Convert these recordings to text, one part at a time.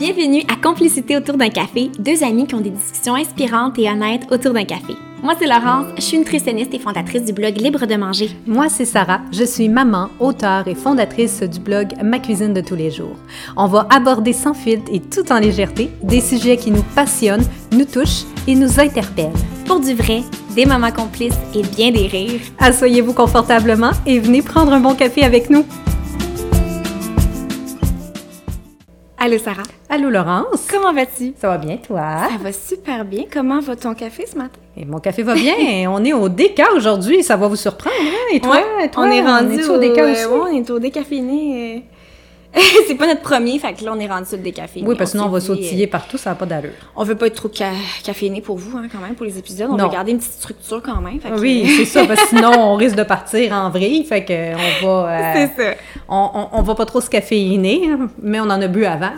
Bienvenue à Complicité autour d'un café, deux amis qui ont des discussions inspirantes et honnêtes autour d'un café. Moi, c'est Laurence, je suis nutritionniste et fondatrice du blog Libre de manger. Moi, c'est Sarah, je suis maman, auteure et fondatrice du blog Ma cuisine de tous les jours. On va aborder sans filtre et tout en légèreté des sujets qui nous passionnent, nous touchent et nous interpellent. Pour du vrai, des moments complices et bien des rires. Asseyez-vous confortablement et venez prendre un bon café avec nous. Allô Sarah. Allô Laurence? Comment vas-tu? Ça va bien toi? Ça va super bien. Comment va ton café ce matin? Et mon café va bien. on est au DK aujourd'hui. Ça va vous surprendre. Hein? Et toi? Ouais, toi on est rendu au, DK aussi? ouais, on est au décaféiné. euh. c'est pas notre premier, fait que là on est rendu sur le décaféiné. Oui, parce que sinon on va dit, sautiller euh, partout. Ça n'a pas d'allure. On veut pas être trop ca caféiné pour vous, hein, quand même, pour les épisodes. On Non. veut garder une petite structure quand même. fait que- Oui, c'est ça. Parce que sinon on risque de partir en vrille. Fait que on va... euh, c'est ça. on, on, on va pas trop se caféiner, hein, mais on en a bu avant.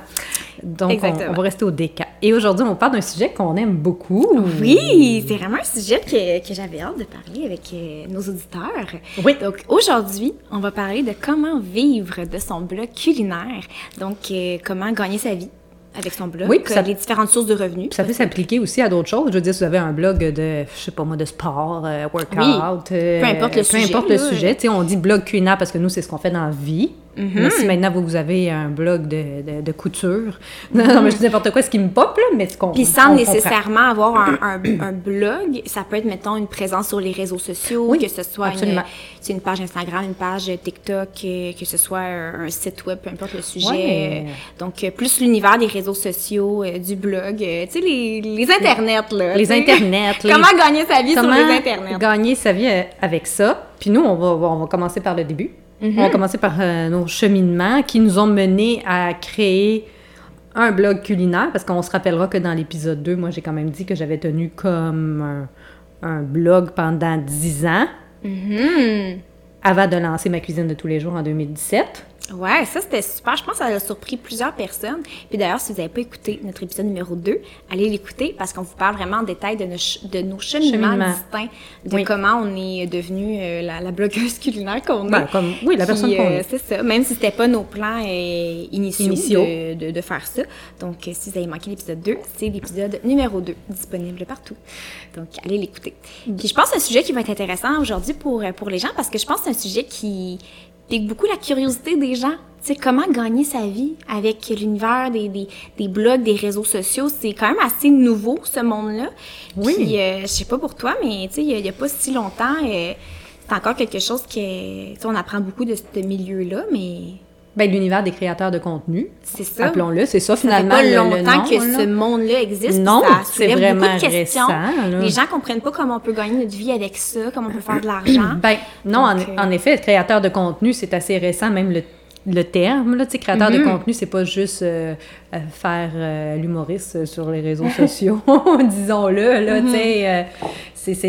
Donc, on, va rester au DK. Et aujourd'hui, on parle d'un sujet qu'on aime beaucoup. Oui, c'est vraiment un sujet que, que j'avais hâte de parler avec euh, nos auditeurs. Oui. Donc aujourd'hui, on va parler de comment vivre de son blog culinaire. Donc euh, comment gagner sa vie avec son blog, Oui, puis euh, ça- les différentes sources de revenus. Puis ça peut s'appliquer aussi à d'autres choses. Je veux dire, si vous avez un blog de, je sais pas moi, de sport, euh, workout, euh, Peu importe le peu sujet, importe le sujet. On dit blog culinaire parce que nous, c'est ce qu'on fait dans la vie. Mhm. Mais si maintenant vous, vous avez un blog de, de, de couture, non, non, mais je dis n'importe quoi, ce qui me pop, là, mais ce qu'on Puis sans nécessairement avoir un, un- un blog, ça peut être, mettons, une présence sur les réseaux sociaux, Oui, que ce soit une, absolument. c'est une page Instagram, une page TikTok, euh, que ce soit un, un site web, peu importe le sujet. Ouais. Euh, Donc, euh, plus l'univers des réseaux sociaux, du blog, tu sais, les, les internets, là. Les internets, les- Comment gagner sa vie Comment sur les internets? gagner sa vie avec ça? Puis nous, on va, on va commencer par le début. Mhm. On va commencer par euh, nos cheminements qui nous ont menés à créer un blog culinaire, parce qu'on se rappellera que dans l'épisode 2, moi, j'ai quand même dit que j'avais tenu comme un, un blog pendant 10 ans Mhm. avant de lancer ma cuisine de tous les jours en 2017. Ouais, ça c'était super. Je pense que ça a surpris plusieurs personnes. Puis d'ailleurs, si vous n'avez pas écouté notre épisode numéro 2, allez l'écouter parce qu'on vous parle vraiment en détail de nos, de nos cheminements Cheminements. distincts, de Oui. comment on est devenu euh, la, la blogueuse culinaire qu'on est. Ben, comme- oui, la personne qu'on euh, est. C'est ça. Même si c'était pas nos plans euh, initiaux, Initiaux. De, de- de faire ça. Donc, euh, si vous avez manqué l'épisode 2, c'est l'épisode numéro 2, disponible partout. Donc, allez l'écouter. Puis je pense que c'est un sujet qui va être intéressant aujourd'hui pour, euh, pour les gens parce que je pense que c'est un sujet qui beaucoup la curiosité des gens. Tu sais, comment gagner sa vie avec l'univers des, des, des blogs, des réseaux sociaux. C'est quand même assez nouveau, ce monde-là. Oui. Puis, euh, je sais pas pour toi, mais tu sais, il y a- pas si longtemps, euh, c'est encore quelque chose que, on apprend beaucoup de ce milieu-là, mais Ben, l'univers des créateurs de contenu, c'est ça. appelons-le, c'est ça Ça fait finalement. pas le longtemps nom, que là. ce monde-là existe. Non, c'est vraiment beaucoup de questions. récent, là. Les gens comprennent pas comment on peut gagner notre vie avec ça, comment on peut faire de l'argent. Ben, non, Donc, en, euh, en effet, créateur de contenu, c'est assez récent, même le, le terme. Là, tu sais, créateur Mhm. de contenu, c'est pas juste euh, euh, faire euh, l'humoriste sur les réseaux sociaux, disons-le. Là, Mhm. tu sais, euh,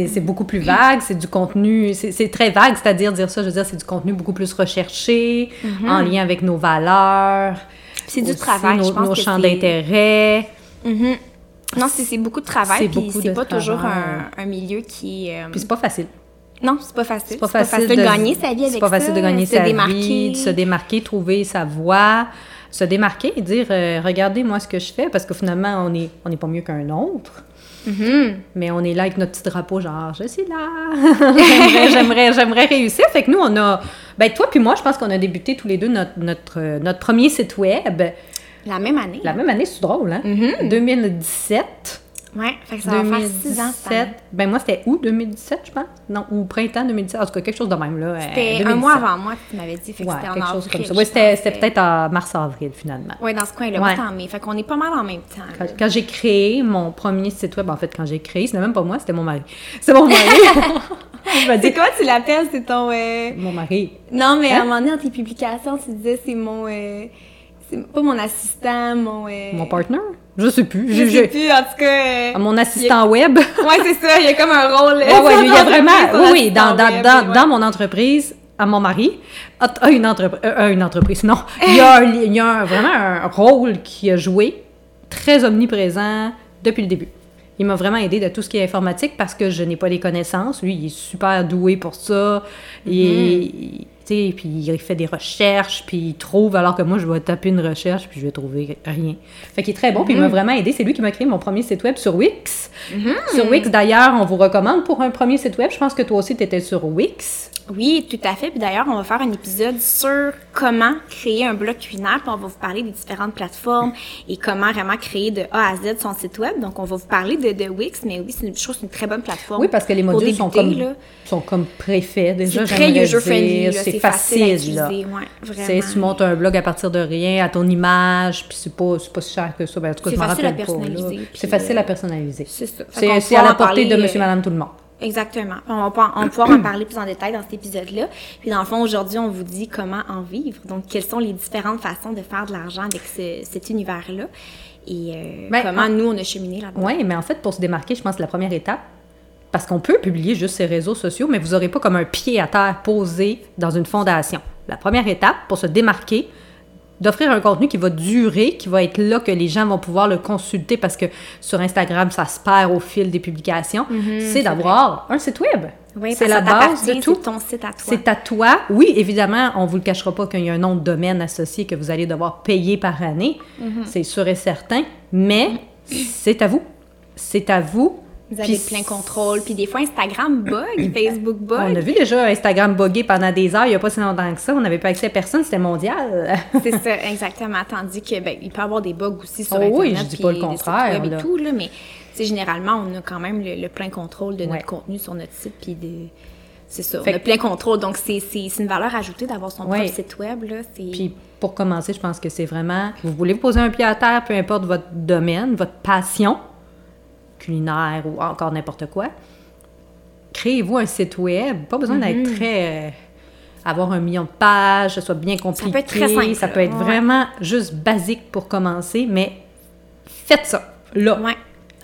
c'est- beaucoup plus vague, c'est du contenu, c'est très vague, c'est-à-dire dire ça, je veux dire, c'est du contenu beaucoup plus recherché, en lien avec nos valeurs. Mhm. C'est du travail, nos, je pense nos que champs d'intérêt. Mhm. Non, c'est beaucoup de travail, C'est pas toujours travail. un, un milieu qui... Puis c'est pas facile. Non, c'est pas facile. C'est pas facile, de, gagner sa vie avec C'est pas facile ça, de gagner sa démarquer. vie, de se démarquer, trouver sa voie, se démarquer et dire euh, regardez moi ce que je fais parce que finalement on est on n'est pas mieux qu'un autre. Mhm. Mais on est là avec notre petit drapeau, genre, je suis là. J'aimerais- J'aimerais réussir. Fait que nous, on a. Ben, toi puis moi, je pense qu'on a débuté tous les deux notre, notre, euh, notre premier site web. La même année. La même année, c'est drôle, hein? Mhm. 2017. Ouais, fait que ça va faire six ans cette année. Ben, moi, c'était août 2017, je pense. Non, ou printemps 2017. En tout cas, quelque chose de même, là. euh, C'était un 2017. mois avant moi que tu m'avais dit. Fait que Ouais, c'était en quelque chose avril, comme ça. je Ouais, c'était c'était peut-être en mars-avril, finalement. Ouais, dans ce coin-là. Ouais. En mai. Fait qu'on est pas mal en même temps. Quand, quand j'ai créé mon premier site web, en fait, quand j'ai créé, c'était même pas moi, c'était mon mari. C'est mon mari. C'est quoi tu l'appelles? C'est ton... euh, mon mari. Non, mais à Hein? un moment donné, dans tes publications, tu disais c'est mon... euh, C'est pas mon assistant, mon... euh, Mon partner? Je sais plus. Je sais plus, en tout cas... euh, Mon assistant web. Ouais, c'est ça, il y a comme un rôle... Ouais, ouais, il y a vraiment. Oui, oui, dans, dans, dans, mon entreprise, à mon mari, a, a une, entreprise, une entreprise, non. Il y a, un- il y a un- vraiment un rôle qui a joué très omniprésent depuis le début. Il m'a vraiment aidé de tout ce qui est informatique parce que je n'ai pas les connaissances. Lui, il est super doué pour ça. Il, Tu sais, puis il fait des recherches, puis il trouve, alors que moi, je vais taper une recherche, puis je vais trouver rien. Fait qu'il est très bon, puis il m'a vraiment aidé. C'est lui qui m'a créé mon premier site web sur Wix. Sur Wix, d'ailleurs, on vous recommande pour un premier site web. Je pense que toi aussi, tu étais sur Wix. Oui, tout à fait. Puis d'ailleurs, on va faire un épisode sur comment créer un blog culinaire. Puis on va vous parler des différentes plateformes et comment vraiment créer de A à Z son site web. Donc, on va vous parler de, de Wix, mais oui, c'est une, je trouve que c'est une très bonne plateforme. Oui, parce que les modules sont comme, là. sont comme préfaits. Déjà, C'est très user-friendly, C'est facile facile, là. utiliser, ouais, Tu montes un blog à partir de rien, à ton image, puis c'est pas, c'est pas si cher que ça. Ben, en tout cas, je m'en facile à rappelle pas. C'est facile euh, à personnaliser. C'est ça. C'est à la portée de parler, monsieur, euh, madame, tout le monde. Exactement. On va, pas- on va pouvoir en parler plus en détail dans cet épisode-là. Puis dans le fond, aujourd'hui, on vous dit comment en vivre. Donc, quelles sont les différentes façons de faire de l'argent avec ce- cet univers-là. Et euh, Ben, comment en- nous, on a cheminé là-dedans. Oui, mais en fait, pour se démarquer, je pense que la première étape, parce qu'on peut publier juste ses réseaux sociaux, mais vous n'aurez pas comme un pied à terre posé dans une fondation. La première étape, pour se démarquer, d'offrir un contenu qui va durer, qui va être là, que les gens vont pouvoir le consulter parce que sur Instagram, ça se perd au fil des publications, c'est d'avoir un site web. Oui, c'est la base de tout. C'est ton site à toi. C'est à toi. Oui, évidemment, on vous le cachera pas qu'il y a un nom de domaine associé que vous allez devoir payer par année. Mhm. C'est sûr et certain. Mais c'est à vous. C'est à vous. Vous avez Puis plein contrôle. Puis des fois, Instagram bug, Facebook bug. On a vu déjà Instagram bugger pendant des heures, il n'y a pas si longtemps que ça. On n'avait pas accès à personne, c'était mondial. C'est ça, exactement. Tandis que ben, il peut y avoir des bugs aussi sur Oh Internet. oui, je dis pas le contraire, web là. Et tout, là, mais généralement, on a quand même le, le plein contrôle de Ouais. notre contenu sur notre site. Puis de... c'est ça, Fait on a plein contrôle. Donc, c'est une valeur ajoutée d'avoir son Ouais. propre site web. Là. Puis pour commencer, je pense que c'est vraiment, vous voulez vous poser un pied à terre, peu importe votre domaine, votre passion, culinaire ou encore n'importe quoi, créez-vous un site web. Pas besoin Mm-hmm. d'être très... euh, avoir un million de pages, que ce soit bien compliqué. peut être très simple, Ça peut être ouais. vraiment juste basique pour commencer, mais faites ça, là. Ouais.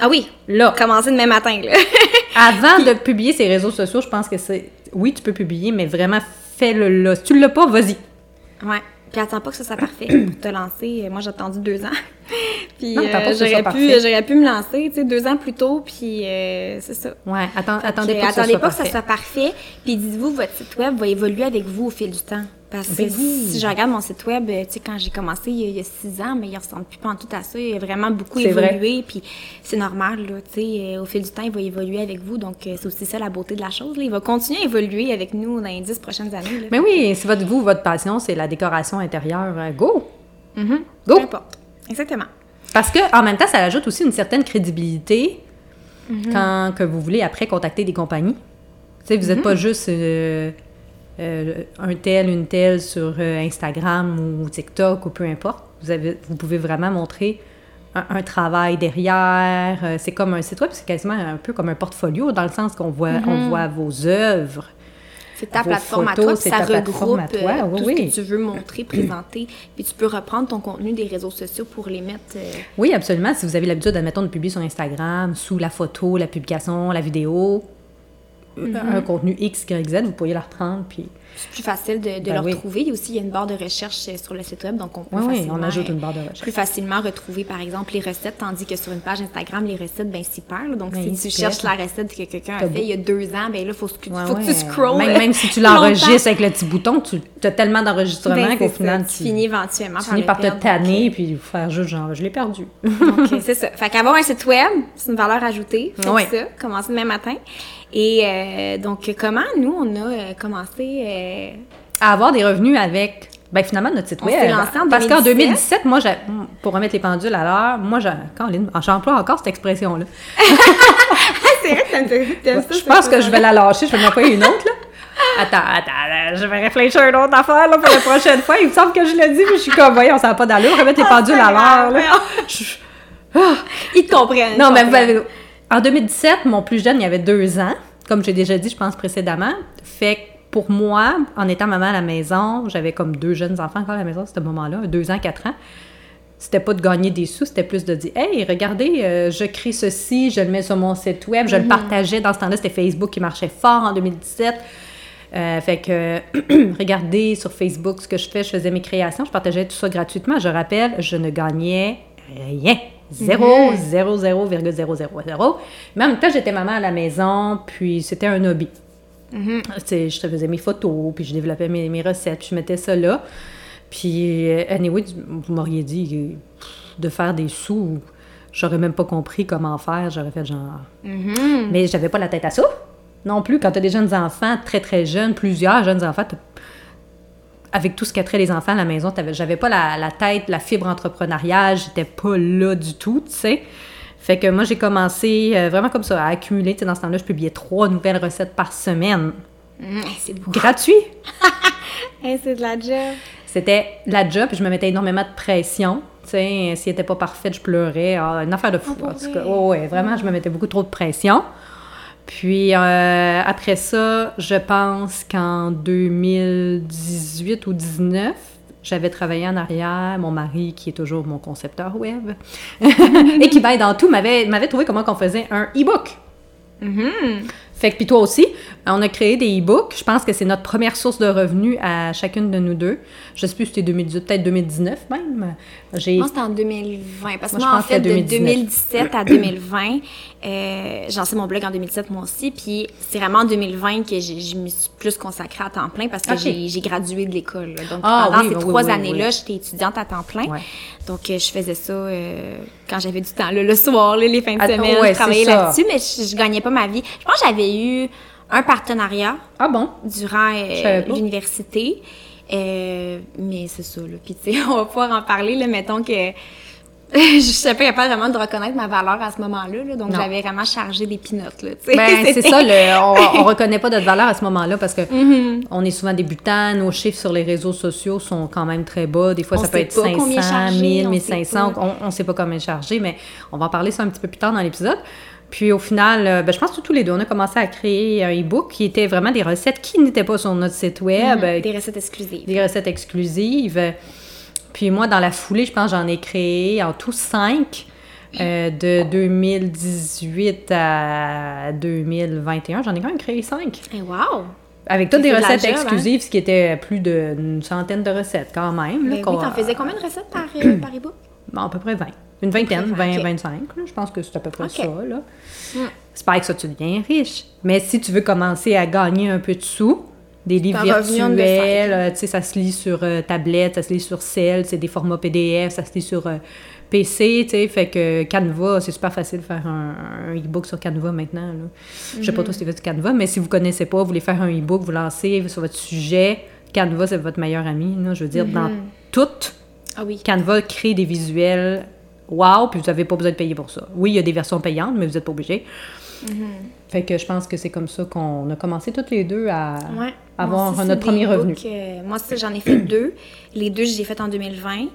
Ah oui, Là. commencer demain matin. Là. Avant de publier ses réseaux sociaux, je pense que c'est... Oui, tu peux publier, mais vraiment, fais-le là. Si tu l'as pas, vas-y. ouais. Puis attends pas que ça soit parfait pour te lancer. Moi, j'ai attendu deux ans. puis euh, j'aurais pu, j'aurais pu me lancer, tu sais, deux ans plus tôt. Puis euh, c'est ça. Ouais, attends, attendez pas que attendez soit pas que ça soit parfait. Puis dites-vous, votre site web va évoluer avec vous au fil du temps. Parce que Ben oui. si je regarde mon site web, euh, tu sais, quand j'ai commencé il y, a, il y a six ans, mais il ressemble plus pas en tout à ça. Il a vraiment beaucoup C'est vrai. évolué. Puis c'est normal, là, tu sais, euh, au fil du temps, il va évoluer avec vous. Donc euh, c'est aussi ça la beauté de la chose. là. Il va continuer à évoluer avec nous dans les dix prochaines années. Là. Mais oui, si votre, vous, votre passion, c'est la décoration intérieure, go! Mhm. Go! Peu importe. Exactement. Parce que en même temps, ça ajoute aussi une certaine crédibilité Mhm. quand que vous voulez après contacter des compagnies. Tu sais, vous n'êtes Mhm. pas juste euh, euh, un tel, une telle sur euh, Instagram ou TikTok ou peu importe. Vous, avez, vous pouvez vraiment montrer un, un travail derrière. Euh, c'est comme un site web, c'est quasiment un peu comme un portfolio dans le sens qu'on voit, Mhm. on voit vos œuvres. C'est ta Vos plateforme à toi, puis ça regroupe toi, oui, tout oui. ce que tu veux montrer, présenter. puis tu peux reprendre ton contenu des réseaux sociaux pour les mettre... Oui, absolument. Si vous avez l'habitude, admettons, de publier sur Instagram, sous la photo, la publication, la vidéo, Un contenu X, Y, Z, vous pourriez la reprendre. Puis, C'est plus facile de, de Ben le oui. retrouver. Il y a aussi il y a une barre de recherche euh, sur le site web, donc on peut oui, facilement, on ajoute euh, une barre de recherche. plus facilement retrouver, par exemple, les recettes, tandis que sur une page Instagram, les recettes, ben, s'y perdent. Donc, Ben, si tu cherches la recette que quelqu'un a fait beau- il y a deux ans, ben là, il faut, que tu- Ouais, faut que tu scrolls. Même, même si tu l'enregistres avec le petit bouton, tu as tellement d'enregistrements Ben, qu'au final, tu, finis éventuellement tu par finis par te tanner et puis faire juste genre, je l'ai perdu. Euh, c'est ça. Fait qu'avoir un site web, c'est une valeur ajoutée. Faites ça. Commencez demain matin. Et euh, donc, comment nous, on a euh, commencé... euh, à avoir des revenus avec? Ben finalement notre site On web. s'est lancé en Parce qu'en 2017. 2017, moi, pour remettre les pendules à l'heure, moi, j'emploie encore cette expression-là. c'est vrai que t'aimes- t'aimes ça, Je pense que je vais la lâcher, je vais m'envoyer une autre, là. Attends, attends, je vais réfléchir à une autre affaire, là, pour la prochaine fois. Il me semble que je l'ai dit, mais je suis comme, voyons, ça n'a pas d'allure, remettre les Ah, pendules à l'heure. Je- Ils te comprennent. Non, mais en 2017, mon plus jeune, il avait deux ans, comme j'ai déjà dit, je pense, précédemment. Fait que pour moi, en étant maman à la maison, j'avais comme deux jeunes enfants encore à la maison à ce moment-là, deux ans, quatre ans. C'était pas de gagner des sous, c'était plus de dire Hey, regardez, euh, je crée ceci, je le mets sur mon site web, je le partageais. Dans ce temps-là, c'était Facebook qui marchait fort en 2017. Euh, fait que, regardez sur Facebook ce que je fais, je faisais mes créations, je partageais tout ça gratuitement. Je rappelle, je ne gagnais rien. Zéro, zéro, zéro, zéro, zéro, zéro. Mais en même temps, j'étais maman à la maison, puis c'était un hobby. Sais, je te faisais mes photos, puis je développais mes, mes recettes, puis je mettais ça là. Puis, euh, anyway, vous m'auriez dit de faire des sous, j'aurais même pas compris comment faire, j'aurais fait genre... Mhm. Mais j'avais pas la tête à ça non plus. Quand tu as des jeunes enfants, très très jeunes, plusieurs jeunes enfants, avec tout ce qu'attrait les enfants à la maison, j'avais pas la, la tête, la fibre entrepreneuriale, j'étais pas là du tout, tu sais. Fait que moi, j'ai commencé euh, vraiment comme ça, à accumuler. Tu sais, dans ce temps-là, je publiais trois nouvelles recettes par semaine. Hey, c'est. Gratuit! Hey, c'est de la job. C'était la job, puis je me mettais énormément de pression. Tu sais, si elle était pas parfaite, je pleurais. Ah, une affaire de fou. Oh, pour en tout cas. Oh, ouais, vraiment, je me mettais beaucoup trop de pression. Puis euh, après ça, je pense qu'en 2018 ou 19, j'avais travaillé en arrière. Mon mari, qui est toujours mon concepteur web, et qui m'aide dans tout, m'avait trouvé comment qu'on faisait un e-book. Mhm. Fait que, puis toi aussi, on a créé des e-books. Je pense que c'est notre première source de revenus à chacune de nous deux. Je sais plus si c'était 2018, peut-être 2019 même. J'ai... Moi, c'était en 2020. Parce que Moi, en fait, de 2019. 2017 à 2020, euh, j'ai lancé mon blog en 2017, moi aussi. Puis c'est vraiment en 2020 que je me suis plus consacrée à temps plein parce que j'ai gradué de l'école. là. Donc, Ah, pendant oui, ces oui, trois oui, années-là, j'étais étudiante à temps plein. Ouais. Donc, euh, je faisais ça euh, quand j'avais du temps, là, le soir, là, les fins de semaine. ouais, je travaillais là-dessus, mais je, je gagnais pas ma vie. Je pense que j'avais eu un partenariat Ah bon? durant euh, l'université. Euh, mais c'est ça, là. Puis, tu sais, on va pouvoir en parler, là. Mettons que je suis pas capable vraiment de reconnaître ma valeur à ce moment-là, là. Donc, j'avais vraiment chargé des pinottes, là. sais. Ben, c'est ça, le, on, on reconnaît pas notre valeur à ce moment-là parce que Mhm. on est souvent débutants, nos chiffres sur les réseaux sociaux sont quand même très bas. Des fois, On ça peut être pas combien 500, charger, 1000, on 1500. sait On, on sait pas combien charger, mais on va en parler ça un petit peu plus tard dans l'épisode. Puis au final, euh, ben, je pense que tous les deux, on a commencé à créer un e-book qui était vraiment des recettes qui n'étaient pas sur notre site web, Mhm. Des recettes exclusives. des recettes exclusives. Puis moi, dans la foulée, je pense que j'en ai créé en tout cinq. euh, de 2018 à 2021, j'en ai quand même créé cinq. Eh, wow! Avec toutes des de recettes hein? exclusives, ce qui était plus d'une centaine de recettes quand même. là, Ben qu'on- oui, t'en faisais combien de recettes par, euh, par e-book? Bon, à peu près 20. Une vingtaine, peu 20, vingt, ok. 25. là, je pense que c'est à peu près ça. Là. Mm. C'est pas avec ça que tu deviens riche. Mais si tu veux commencer à gagner un peu de sous, des livres virtuels, euh, tu sais, ça se lit sur euh, tablette, ça se lit sur cell, c'est des formats PDF, ça se lit sur euh, PC, tu sais, fait que Canva, c'est super facile de faire un, un e-book sur Canva maintenant. Là. Je sais pas toi si tu fais du Canva, mais si vous connaissez pas, vous voulez faire un e-book, vous lancez sur votre sujet, Canva, c'est votre meilleur ami. Là, je veux dire, dans Mhm. tout, Ah oui. Canva crée des visuels wow, puis vous n'avez pas besoin de payer pour ça. Oui, il y a des versions payantes, mais vous n'êtes pas obligé. Fait que je pense que c'est comme ça qu'on a commencé toutes les deux à Ouais. avoir aussi, notre premier revenu. euh, moi, j'en ai fait deux. Les deux, je les ai fait en 2020.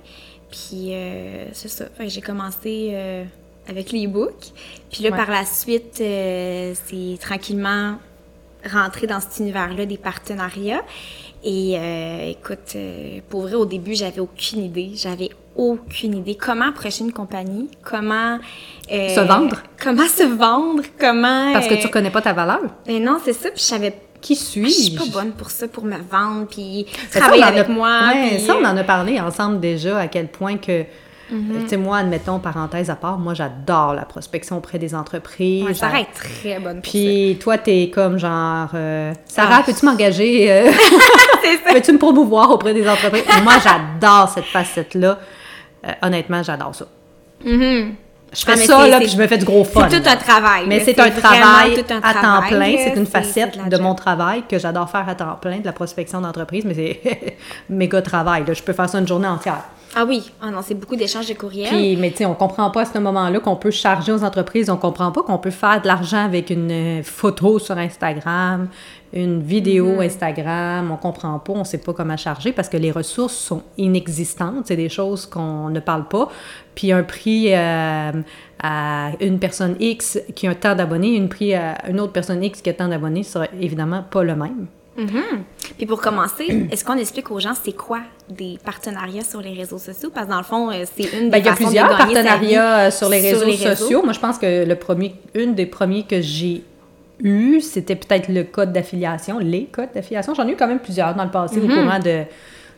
Puis, euh, c'est ça. J'ai commencé euh, avec les e-books. Puis là, Ouais. par la suite, euh, c'est tranquillement rentré dans cet univers-là des partenariats. Et écoute, pour vrai, au début, j'avais aucune idée. J'avais aucune idée. Comment approcher une compagnie? Comment... euh, Se vendre? Comment se vendre? Comment... Parce que euh, tu reconnais pas ta valeur? mais non, c'est ça. Puis je savais Qui je suis-je? suis pas bonne pour ça, pour me vendre, puis ça, travailler avec a- moi. Ouais, puis- ça, on en a parlé ensemble déjà, à quel point que. Mhm. Tu sais, moi, admettons, parenthèse à part, moi, j'adore la prospection auprès des entreprises. Ouais, Sarah est très bonne Puis toi, t'es comme genre, euh, Sarah, Ah. peux-tu m'engager? euh, peux-tu me promouvoir auprès des entreprises? Moi, j'adore cette facette-là. Euh, honnêtement, j'adore ça. Mhm. Je fais Ah, mais ça, là, puis je me fais du gros fun. C'est tout un travail. Mais c'est un travail tout un à temps plein. C'est une facette de mon travail que j'adore faire à temps plein, de la prospection d'entreprise, mais c'est méga travail. là. Je peux faire ça une journée entière. Ah oui, ah non, c'est beaucoup d'échanges de courriels. Puis, mais tu sais, on comprend pas à ce moment-là qu'on peut charger aux entreprises, on comprend pas qu'on peut faire de l'argent avec une euh, photo sur Instagram, une vidéo Instagram, on comprend pas, on sait pas comment charger parce que les ressources sont inexistantes, c'est des choses qu'on ne parle pas. Puis un prix euh, à une personne X qui a tant d'abonnés, un prix à une autre personne X qui a tant d'abonnés sera évidemment pas le même. Mhm. Puis pour commencer, est-ce qu'on explique aux gens c'est quoi des partenariats sur les réseaux sociaux? Parce que dans le fond, euh, c'est une des Ben, il y a plusieurs partenariats euh, sur les réseaux les réseaux. sociaux. Moi, je pense que le premier, une des premiers que j'ai eu, c'était peut-être le code d'affiliation, les codes d'affiliation. J'en ai eu quand même plusieurs dans le passé Mhm. au courant de,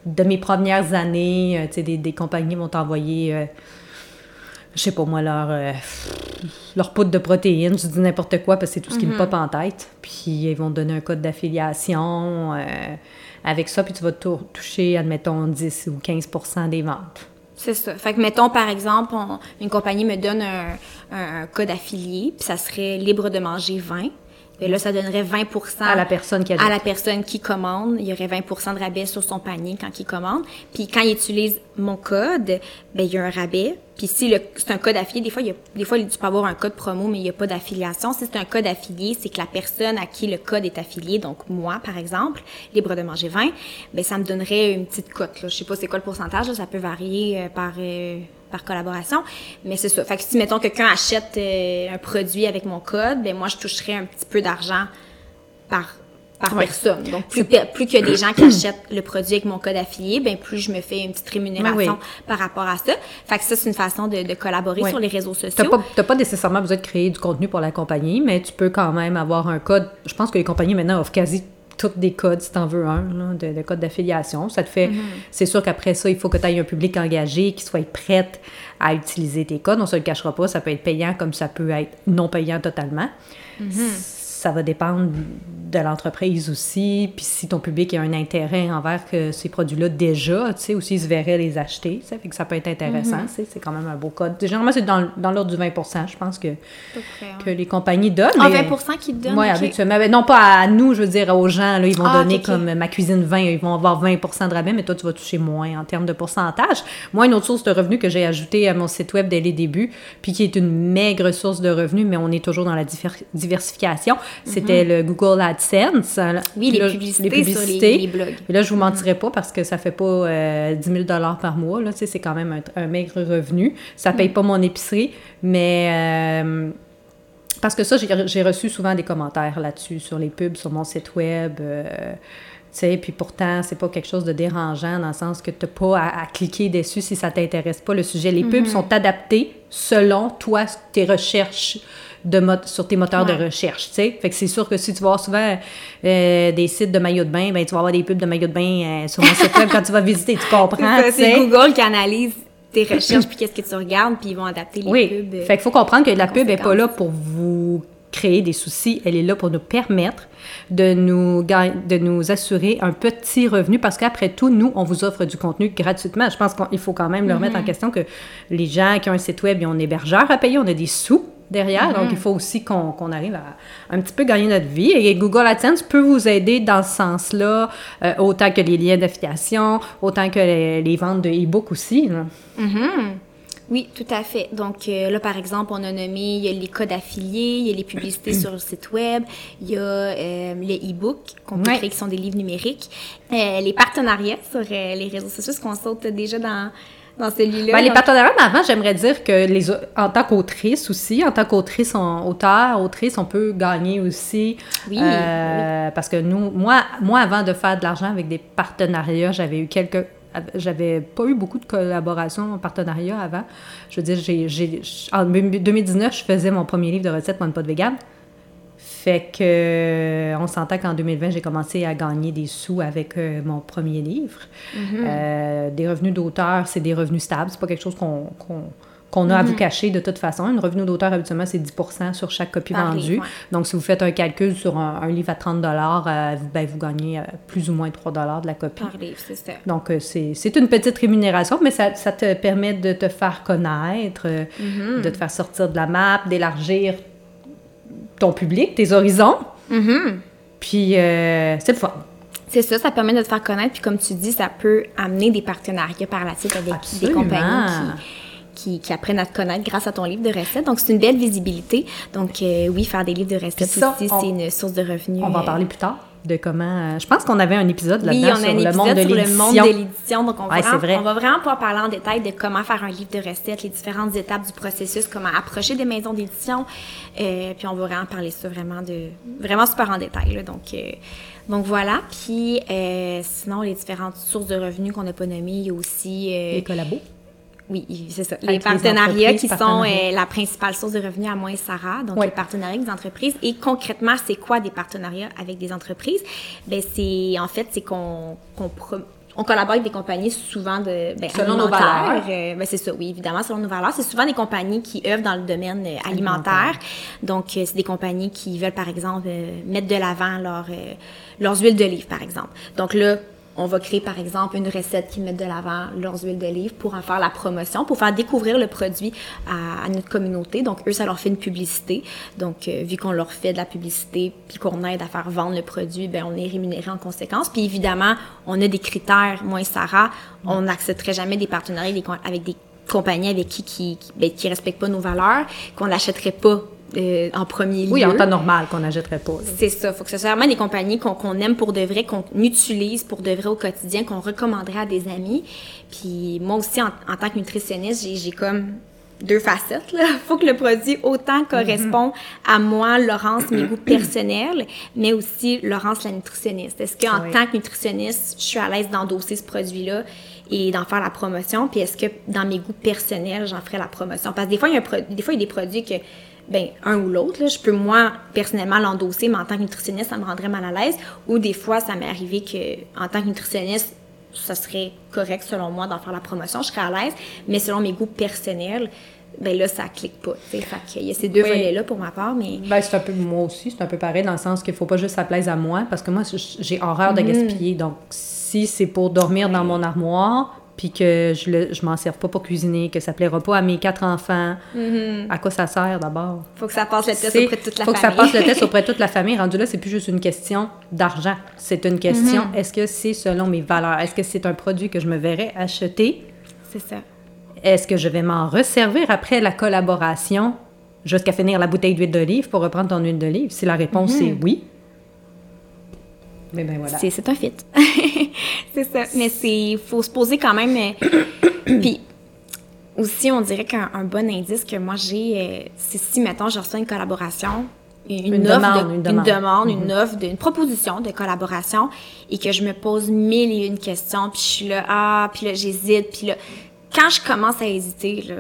de mes premières années. Euh, tu sais, des, des compagnies vont t'envoyer euh, je sais pas moi, leur, euh, leur poudre de protéines, je dis n'importe quoi parce que c'est tout ce qui me pop en tête. Puis ils vont te donner un code d'affiliation euh, avec ça, puis tu vas tou- toucher, admettons, 10 ou 15 des ventes. C'est ça. Fait que, mettons, par exemple, on- une compagnie me donne un, un- un code affilié, puis ça serait libre de manger 20. Et là, ça donnerait 20% À la personne qui à la personne qui commande. Il y aurait 20% de rabais sur son panier quand il commande. Puis quand il utilise mon code, ben il y a un rabais. Puis si le- c'est un code affilié, des fois, il y a, des fois, tu peux avoir un code promo, mais il n'y a pas d'affiliation. Si c'est un code affilié, c'est que la personne à qui le code est affilié, donc moi, par exemple, libre de manger 20, ben ça me donnerait une petite cote. Là. Je sais pas c'est quoi le pourcentage, là, ça peut varier euh, par... euh, par collaboration, mais c'est ça. Fait que si, mettons, quelqu'un achète euh, un produit avec mon code, ben moi, je toucherais un petit peu d'argent par, par Ouais. personne. Donc, plus, plus qu'il y a des gens qui achètent le produit avec mon code affilié, ben plus je me fais une petite rémunération Oui, oui. par rapport à ça. Fait que ça, c'est une façon de, de collaborer sur les réseaux sociaux. n'as pas, t'as pas nécessairement besoin de créer du contenu pour la compagnie, mais tu peux quand même avoir un code. Je pense que les compagnies maintenant offrent quasi toutes des codes, si tu en veux un, là, de, de code d'affiliation. Ça te fait. C'est sûr qu'après ça, il faut que tu aies un public engagé qui soit prêt à utiliser tes codes. On ne se le cachera pas, ça peut être payant comme ça peut être non payant totalement. Ça va dépendre de l'entreprise aussi, puis si ton public a un intérêt envers que ces produits-là déjà, tu sais, aussi ils se verraient les acheter, ça fait que ça peut être intéressant, sais, c'est quand même un beau code. Généralement, c'est dans, dans l'ordre du 20% je pense que, près, que les compagnies donnent. Ah, mais- 20 qui te donnent. oui, ok. habituellement. Mais non, pas à nous, je veux dire, aux gens. Là, ils vont Ah, donner comme ma cuisine 20, ils vont avoir 20 de rabais, mais toi, tu vas toucher moins en termes de pourcentage. Moi, une autre source de revenus que j'ai ajoutée à mon site web dès les débuts, puis qui est une maigre source de revenus, mais on est toujours dans la diversification, c'était le Google AdSense. Mhm. Oui, les là, publicités sur les- les blogs. Et là, je vous mentirai pas parce que ça fait pas euh, 10 000 par mois. Là, c'est quand même un, un maigre revenu. Ça paye pas mon épicerie, mais... euh, parce que ça, j'ai reçu souvent des commentaires là-dessus, sur les pubs, sur mon site web. euh, tu sais, puis pourtant, c'est pas quelque chose de dérangeant dans le sens que tu n'as pas à, à cliquer dessus si ça t'intéresse pas le sujet. Les pubs sont adaptés selon toi, tes recherches de sur tes moteurs de recherche, tu sais. Fait que c'est sûr que si tu vas souvent euh, des sites de maillots de bain, ben tu vas avoir des pubs de maillots de bain euh, sur mon site web quand tu vas visiter, tu comprends, C'est Google qui analyse tes recherches puis qu'est-ce que tu regardes puis ils vont adapter les Oui. pubs. euh, Fait qu'il faut comprendre que la pub n'est pas là pour vous créer des soucis, elle est là pour nous permettre de nous, de nous assurer un petit revenu parce qu'après tout, nous, on vous offre du contenu gratuitement. Je pense qu'il faut quand même le remettre en question que les gens qui ont un site web, ils ont un hébergeur à payer, on a des sous derrière, donc il faut aussi qu'on arrive à un petit peu gagner notre vie. Et Google AdSense peut vous aider dans ce sens-là, euh, autant que les liens d'affiliation, autant que les, les ventes de e-book aussi. là. Mhm. Oui, tout à fait. Donc euh, là, par exemple, on a nommé, il y a les codes affiliés, il y a les publicités sur le site web, il y a euh, les e-books qu'on peut Ouais. créer qui sont des livres numériques, euh, les partenariats sur les réseaux sociaux, ce qu'on saute déjà dans, dans celui-là. Ben, les partenariats, mais avant, j'aimerais dire que les, en tant qu'autrice aussi, en tant qu'autrice, on- auteur, autrice, on peut gagner aussi. Oui, Euh, Parce que nous, moi, moi, avant de faire de l'argent avec des partenariats, j'avais eu quelques. J'avais pas eu beaucoup de collaborations en partenariat avant. Je veux dire, j'ai, en 2019, je faisais mon premier livre de recettes, Mon de vegan. Fait que euh, on s'entend qu'en 2020, j'ai commencé à gagner des sous avec euh, mon premier livre. Euh, des revenus d'auteur, c'est des revenus stables. C'est pas quelque chose qu'on qu'on- qu'on a à vous cacher de toute façon. Un revenu d'auteur, habituellement, c'est 10 sur chaque copie vendue. ouais. Donc, si vous faites un calcul sur un, un livre à 30 euh, vous, ben, vous gagnez plus ou moins 3 de la copie. par livre, c'est ça. Donc, c'est c'est une petite rémunération, mais ça, ça te permet de te faire connaître, Mm-hmm. de te faire sortir de la map, d'élargir ton public, tes horizons. Mm-hmm. Puis, euh, c'est le fun. C'est ça, ça permet de te faire connaître, puis comme tu dis, ça peut amener des partenariats par la suite avec des compagnies qui, qui, qui apprennent à te connaître grâce à ton livre de recettes. Donc, c'est une belle visibilité. Donc, euh, oui, faire des livres de recettes aussi, c'est une source de revenus. On va en euh, parler plus tard de comment. euh, je pense qu'on avait un épisode Oui, là-dedans on a sur le monde de sur le monde l'édition. de l'édition. Donc, on, va Ouais, c'est vraiment- vrai. on va vraiment pouvoir parler en détail de comment faire un livre de recettes, les différentes étapes du processus, comment approcher des maisons d'édition. Euh, puis, on va vraiment parler ça vraiment de vraiment super en détail. là. Donc, euh, donc voilà. Puis, euh, sinon, les différentes sources de revenus qu'on n'a pas nommées, il y a aussi... euh, Les collabos. Oui, c'est ça. Les partenariats qui sont euh, la principale source de revenus à moi et Sarah, donc les partenariats avec des entreprises. Et concrètement, c'est quoi des partenariats avec des entreprises? Ben c'est en fait, c'est qu'on qu'on pro- on collabore avec des compagnies souvent de ben, Selon nos valeurs. Euh, ben, c'est ça, oui, évidemment, selon nos valeurs. C'est souvent des compagnies qui œuvrent dans le domaine euh, alimentaire. Donc, euh, c'est des compagnies qui veulent, par exemple, mettre de l'avant leur, leurs huiles d'olive, par exemple. Donc là, on va créer, par exemple, une recette qui met de l'avant leurs huiles d'olive pour en faire la promotion, pour faire découvrir le produit à, notre communauté. Donc, eux, ça leur fait une publicité. Donc, euh, vu qu'on leur fait de la publicité puis qu'on aide à faire vendre le produit, ben on est rémunéré en conséquence. Puis évidemment, on a des critères. Moi et Sarah, on n'accepterait jamais des partenariats avec des, compagnies avec qui qui, qui, ben, qui respectent pas nos valeurs, qu'on n'achèterait pas euh, en premier lieu. Oui, en temps normal qu'on n'achèterait pas. C'est ça. faut que ce soit vraiment des compagnies qu'on aime pour de vrai, qu'on utilise pour de vrai au quotidien, qu'on recommanderait à des amis. Puis moi aussi, en, en tant que nutritionniste, j'ai- comme deux facettes. Là. faut que le produit autant correspond à moi, Laurence, mes goûts personnels, mais aussi Laurence, la nutritionniste. Est-ce qu'en Oui. tant que nutritionniste, je suis à l'aise d'endosser ce produit-là et d'en faire la promotion? Puis est-ce que dans mes goûts personnels, j'en ferai la promotion? Parce que des fois, il y a, un pro- des, fois, il y a des produits que ben un ou l'autre. Je peux, moi, personnellement, l'endosser, mais en tant que nutritionniste, ça me rendrait mal à l'aise. Ou des fois, ça m'est arrivé que en tant que nutritionniste, ça serait correct, selon moi, d'en faire la promotion. Je serais à l'aise. Mais selon mes goûts personnels, ben là, ça clique pas. Fait qu'il y a ces deux Oui. volets-là pour ma part, mais... Ben, c'est un peu, moi aussi, c'est un peu pareil dans le sens qu'il faut pas juste que ça plaise à moi, parce que moi, j'ai horreur de gaspiller. Donc, si c'est pour dormir dans mon armoire, puis que je, le, je m'en serve pas pour cuisiner, que ça plaira pas à mes quatre enfants, à quoi ça sert d'abord? Faut que ça passe le test auprès de toute la faut que ça famille. passe le test auprès de toute la famille. Rendu là, c'est plus juste une question d'argent. C'est une question, Mm-hmm. est-ce que c'est selon mes valeurs? Est-ce que c'est un produit que je me verrais acheter? C'est ça. Est-ce que je vais m'en resservir après la collaboration jusqu'à finir la bouteille d'huile d'olive pour reprendre ton huile d'olive? Si la réponse Mm-hmm. est oui, mais ben voilà. C'est, c'est un fit. c'est ça. Mais c'est faut se poser quand même. euh, Puis aussi, on dirait qu'un un bon indice que moi j'ai, euh, c'est si, mettons, je reçois une collaboration, une, Une offre, demande, de- une demande. demande, une offre, de- une proposition de collaboration, et que je me pose mille et une questions, puis je suis là, ah, puis là, j'hésite, puis là. Quand je commence à hésiter, là,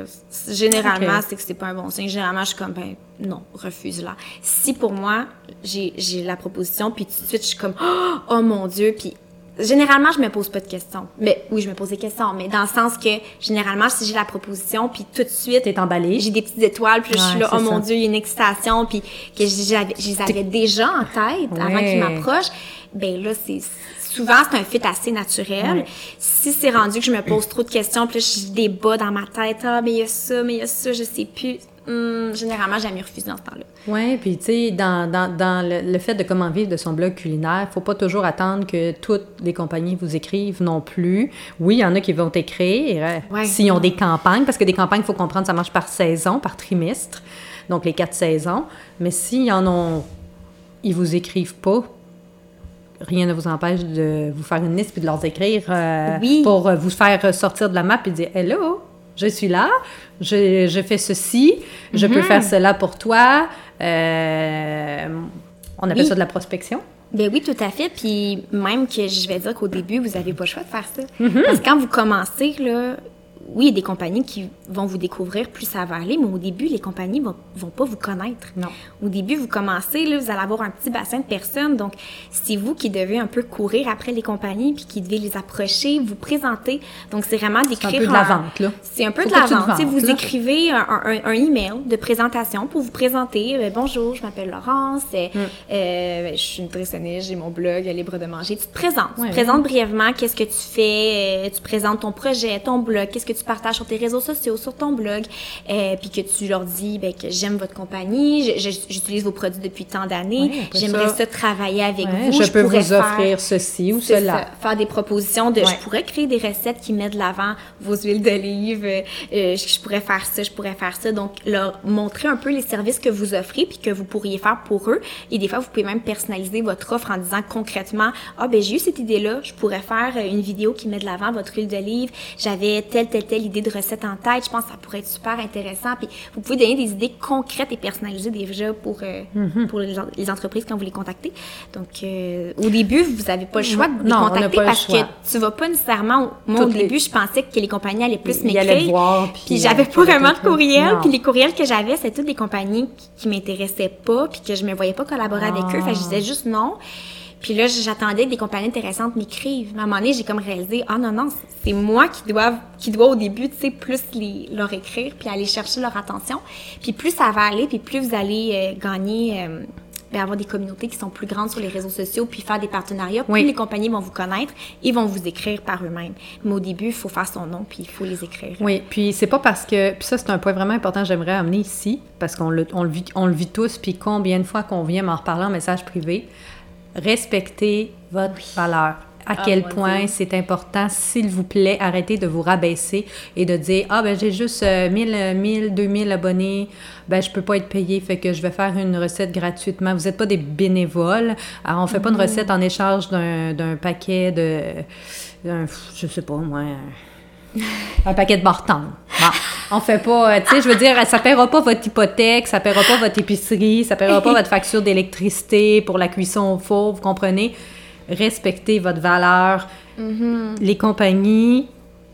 généralement, c'est que c'est pas un bon signe. Généralement, je suis comme, ben, non, refuse là. Si pour moi, j'ai j'ai la proposition, puis tout de suite, je suis comme, oh mon Dieu, puis généralement, je me pose pas de questions. Mais oui, je me pose des questions, mais dans le sens que, généralement, si j'ai la proposition, puis tout de suite, T'es emballé. j'ai des petites étoiles, puis je suis là, oh mon. Dieu, il y a une excitation, puis que j'avais- je les avais déjà en tête avant qu'ils m'approchent. Ben là, c'est souvent c'est un fit assez naturel. Ouais. Si c'est rendu que je me pose trop de questions, puis là, je débat dans ma tête, ah mais il y a ça, mais il y a ça, je sais plus. Hum, généralement, j'aime mieux refuser dans ce temps-là. Oui, puis tu sais, dans, dans, dans le, le fait de comment vivre de son blog culinaire, faut pas toujours attendre que toutes les compagnies vous écrivent non plus. Oui, il y en a qui vont écrire euh, Ouais. s'ils ont des campagnes, parce que des campagnes, il faut comprendre, ça marche par saison, par trimestre, donc les quatre saisons. Mais s'ils en ont, ils vous écrivent pas, rien ne vous empêche de vous faire une liste puis de leur écrire euh, Oui. pour euh, vous faire sortir de la map et dire Hello, je suis là, je, je fais ceci, je Mhm. peux faire cela pour toi. Euh, on appelle Oui. ça de la prospection. Ben oui, tout à fait. Puis même que je vais dire qu'au début, vous n'avez pas le choix de faire ça. Mm-hmm. Parce que quand vous commencez, là, oui, il y a des compagnies qui vont vous découvrir plus ça va aller, mais au début, les compagnies vont, vont pas vous connaître. Non. Au début, vous commencez, là, vous allez avoir un petit bassin de personnes. Donc, c'est vous qui devez un peu courir après les compagnies, puis qui devez les approcher, vous présenter. Donc, c'est vraiment C'est d'écrire... un peu de la vente, là. C'est un peu Faut de la tu vente. Tu vantes, vous là. écrivez un, un, un email de présentation pour vous présenter. Euh, bonjour, je m'appelle Laurence. euh, Mm. euh, je suis nutritionniste, j'ai mon blog Libre de manger. Tu te présentes. Tu Ouais. te présentes brièvement qu'est-ce que tu fais? euh, tu présentes ton projet, ton blog, qu'est-ce que tu partages sur tes réseaux sociaux, sur ton blog. euh, puis que tu leur dis ben, que j'aime votre compagnie, j'utilise vos produits depuis tant d'années. Ouais, J'aimerais ça- ça, travailler avec Ouais, vous. je, peux vous faire- offrir ceci ou cela. ça, faire des propositions de Ouais. je pourrais créer des recettes qui mettent de l'avant vos huiles d'olive, euh, euh, je, je pourrais faire ça, je pourrais faire ça. Donc, leur montrer un peu les services que vous offrez puis que vous pourriez faire pour eux. Et des fois, vous pouvez même personnaliser votre offre en disant concrètement, ah ben j'ai eu cette idée-là, je pourrais faire une vidéo qui met de l'avant votre huile d'olive. J'avais telle, telle, telle idée de recette en tête. Je pense que ça pourrait être super intéressant. Puis vous pouvez donner des idées concrètes et personnalisées déjà pour, euh, Mm-hmm. pour les, en- les entreprises quand vous les contactez. Donc, euh, au début, vous n'avez pas le choix de les Non, contacter pas parce que tu vas pas nécessairement. Moi, au les- début, je pensais que les compagnies allaient plus m'écrire. puis, Puis euh, j'avais pas y avait vraiment de courriel. Puis les courriels que j'avais, c'était toutes des compagnies qui, qui m'intéressaient pas, puis que je me voyais pas collaborer avec eux. Fait que je disais juste non. Puis là, j'attendais que des compagnies intéressantes m'écrivent. Mais à un moment donné, j'ai comme réalisé, ah non, non, c'est moi qui dois, qui dois au début, tu sais, plus les, leur écrire, puis aller chercher leur attention. Puis plus ça va aller, puis plus vous allez euh, gagner... Euh, ben, avoir des communautés qui sont plus grandes sur les réseaux sociaux, puis faire des partenariats, plus les compagnies vont vous connaître et vont vous écrire par eux-mêmes. Mais au début, il faut faire son nom, puis il faut les écrire. Oui, puis c'est pas parce que... Puis ça, c'est un point vraiment important que j'aimerais amener ici, parce qu'on le, on le, vit, on le vit tous, puis combien de fois qu'on vient m'en reparler en message privé, respectez votre valeur à ah, quel point c'est important. S'il vous plaît, arrêtez de vous rabaisser et de dire Ah, ben j'ai juste 1000, 1000, 2000 abonnés, ben je peux pas être payé, fait que je vais faire une recette gratuitement. Vous n'êtes pas des bénévoles. Alors, on fait pas une recette en échange d'un paquet de. je sais pas, moi. Un paquet de bartons. Bon, on fait pas, tu sais, je veux dire, ça paiera pas votre hypothèque, ça paiera pas votre épicerie, ça paiera pas votre facture d'électricité pour la cuisson au four, vous comprenez? respectez votre valeur. Mm-hmm. Les compagnies,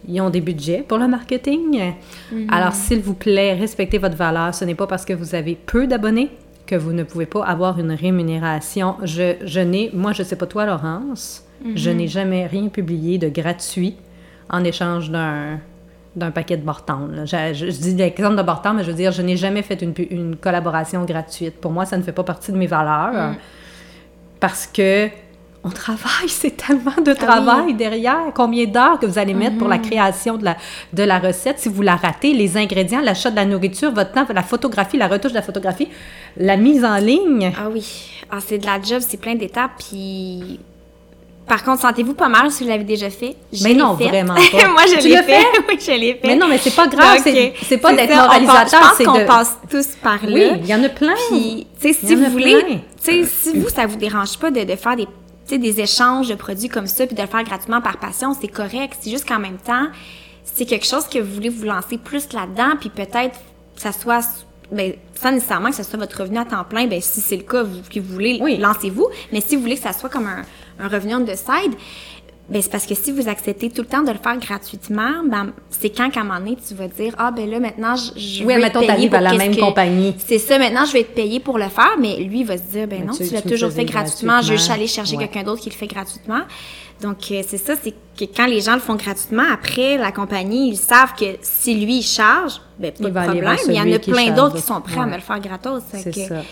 ils ont des budgets pour le marketing. Mm-hmm. Alors, s'il vous plaît, respectez votre valeur. Ce n'est pas parce que vous avez peu d'abonnés que vous ne pouvez pas avoir une rémunération. Je, je n'ai, moi, je ne sais pas toi, Laurence, je mm-hmm. n'ai jamais rien publié de gratuit en échange d'un d'un paquet de Bortan. Je, je, dis l'exemple de Bortan, mais je veux dire, je n'ai jamais fait une, une, collaboration gratuite. Pour moi, ça ne fait pas partie de mes valeurs. Mm. Parce que on travaille, c'est tellement de ah travail derrière. Combien d'heures que vous allez mettre pour la mhm. création de la, de la recette? Si vous la ratez, les ingrédients, l'achat de la nourriture, votre temps, la photographie, la retouche de la photographie, la mise en ligne. Ah oui, ah, c'est de la job, c'est plein d'étapes. Puis par contre, sentez-vous pas mal si vous l'avez déjà fait? mais non, vraiment pas. Moi, je l'ai fait. oui, je l'ai fait. Mais non, mais c'est pas grave. C'est pas d'être moralisateur. Je pense qu'on passe tous par là. Oui, il y en a plein. Puis, tu sais, si vous voulez, tu sais, si vous, ça vous dérange pas de, de faire des des échanges de produits comme ça, puis de le faire gratuitement par passion, c'est correct. C'est juste qu'en même temps, c'est quelque chose que vous voulez vous lancer plus là-dedans, puis peut-être que ça soit, ben, sans nécessairement que ce soit votre revenu à temps plein, ben, si c'est le cas, vous, que vous voulez, lancez-vous. Mais si vous voulez que ça soit comme un, un revenu de side, ben, c'est parce que si vous acceptez tout le temps de le faire gratuitement, ben, c'est quand qu'à un moment donné, tu vas dire, ah, ben là, maintenant, je, je oui, vais être payé pour à la même compagnie. C'est ça, maintenant, je vais être payé pour le faire, mais lui, il va se dire, ben non, tu, l'as toujours fait gratuitement, je vais juste aller chercher quelqu'un d'autre qui le fait gratuitement. Donc, euh, c'est ça, c'est que quand les gens le font gratuitement, après, la compagnie, ils savent que si lui, il charge, ben, pas de problème, mais il y en a plein d'autres qui sont prêts à me le faire gratos. C'est ça.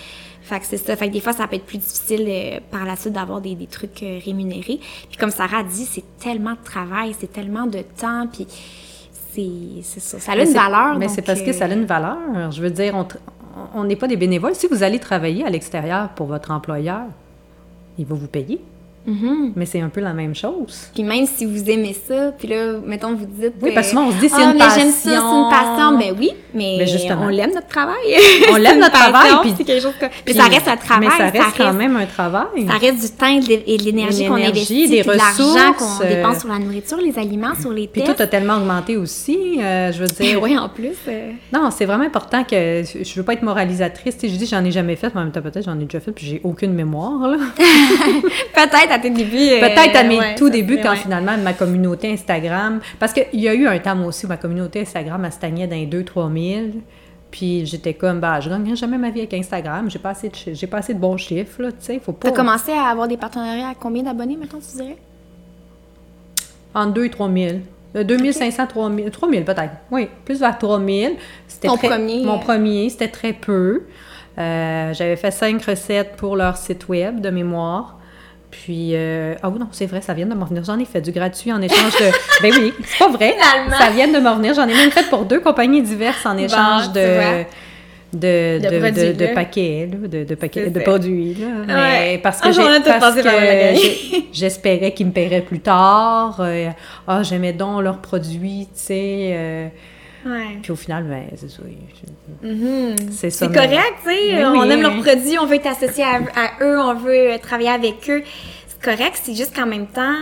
Fait que c'est ça. Fait que des fois, ça peut être plus difficile euh, par la suite d'avoir des, des, trucs euh, rémunérés. Puis comme Sarah a dit, c'est tellement de travail, c'est tellement de temps, puis c'est ça. Ça a une valeur. Mais c'est parce que ça a une valeur. Je veux dire, on n'est pas des bénévoles. Si vous allez travailler à l'extérieur pour votre employeur, il va vous payer. Mm-hmm. Mais c'est un peu la même chose. Puis même si vous aimez ça, puis là, mettons, vous dites... Oui, parce que souvent, on se dit, c'est ah, une mais j'aime ça, c'est une passion. Ben oui, mais, on l'aime notre travail. On l'aime notre travail, puis... Quelque chose que... Puis, ça reste un travail. Mais ça reste, quand même un travail. Ça reste du temps et de l'énergie qu'on investit, des de l'argent qu'on dépense sur la nourriture, les aliments, sur les tests. Puis tout a tellement augmenté aussi, euh, je veux dire... oui, en plus. Euh. Non, c'est vraiment important que... Je veux pas être moralisatrice. Je dis, j'en ai jamais fait, mais en même temps, peut-être j'en ai déjà fait, puis j'ai aucune mémoire, là. peut-être à tes débuts. Euh, peut-être à mes tout débuts, quand finalement ma communauté Instagram. Parce qu'il y a eu un temps, moi aussi, où ma communauté Instagram, elle stagnait dans les 2-3 000. Puis j'étais comme, bah, je gagne jamais ma vie avec Instagram. J'ai pas assez de, j'ai pas assez de bons chiffres, là, tu sais, faut pas... T'as commencé à avoir des partenariats à combien d'abonnés, maintenant, tu dirais? En 2 et 3 000. 2500, 3000, 3000 peut-être. Oui, plus vers 3000. C'était Ton premier? Mon premier, c'était très peu. Euh, j'avais fait cinq recettes pour leur site web de mémoire. Puis, euh, ah oui, non, c'est vrai, ça vient de me revenir. J'en ai fait du gratuit en échange de. ben oui, c'est pas vrai. Ça vient de me revenir. J'en ai même fait pour deux compagnies diverses en échange de, de, de, de, paquets, de, de, paquets, de produits. Là. Mais parce que ah, j'espérais qu'ils me paieraient plus tard. Euh, ah, j'aimais donc leurs produits, tu sais. Euh, puis au final, ben, c'est ça. Mm-hmm. C'est ça. C'est correct, tu sais. On aime leurs produits, on veut être associé à, eux, on veut travailler avec eux. C'est correct, c'est juste qu'en même temps,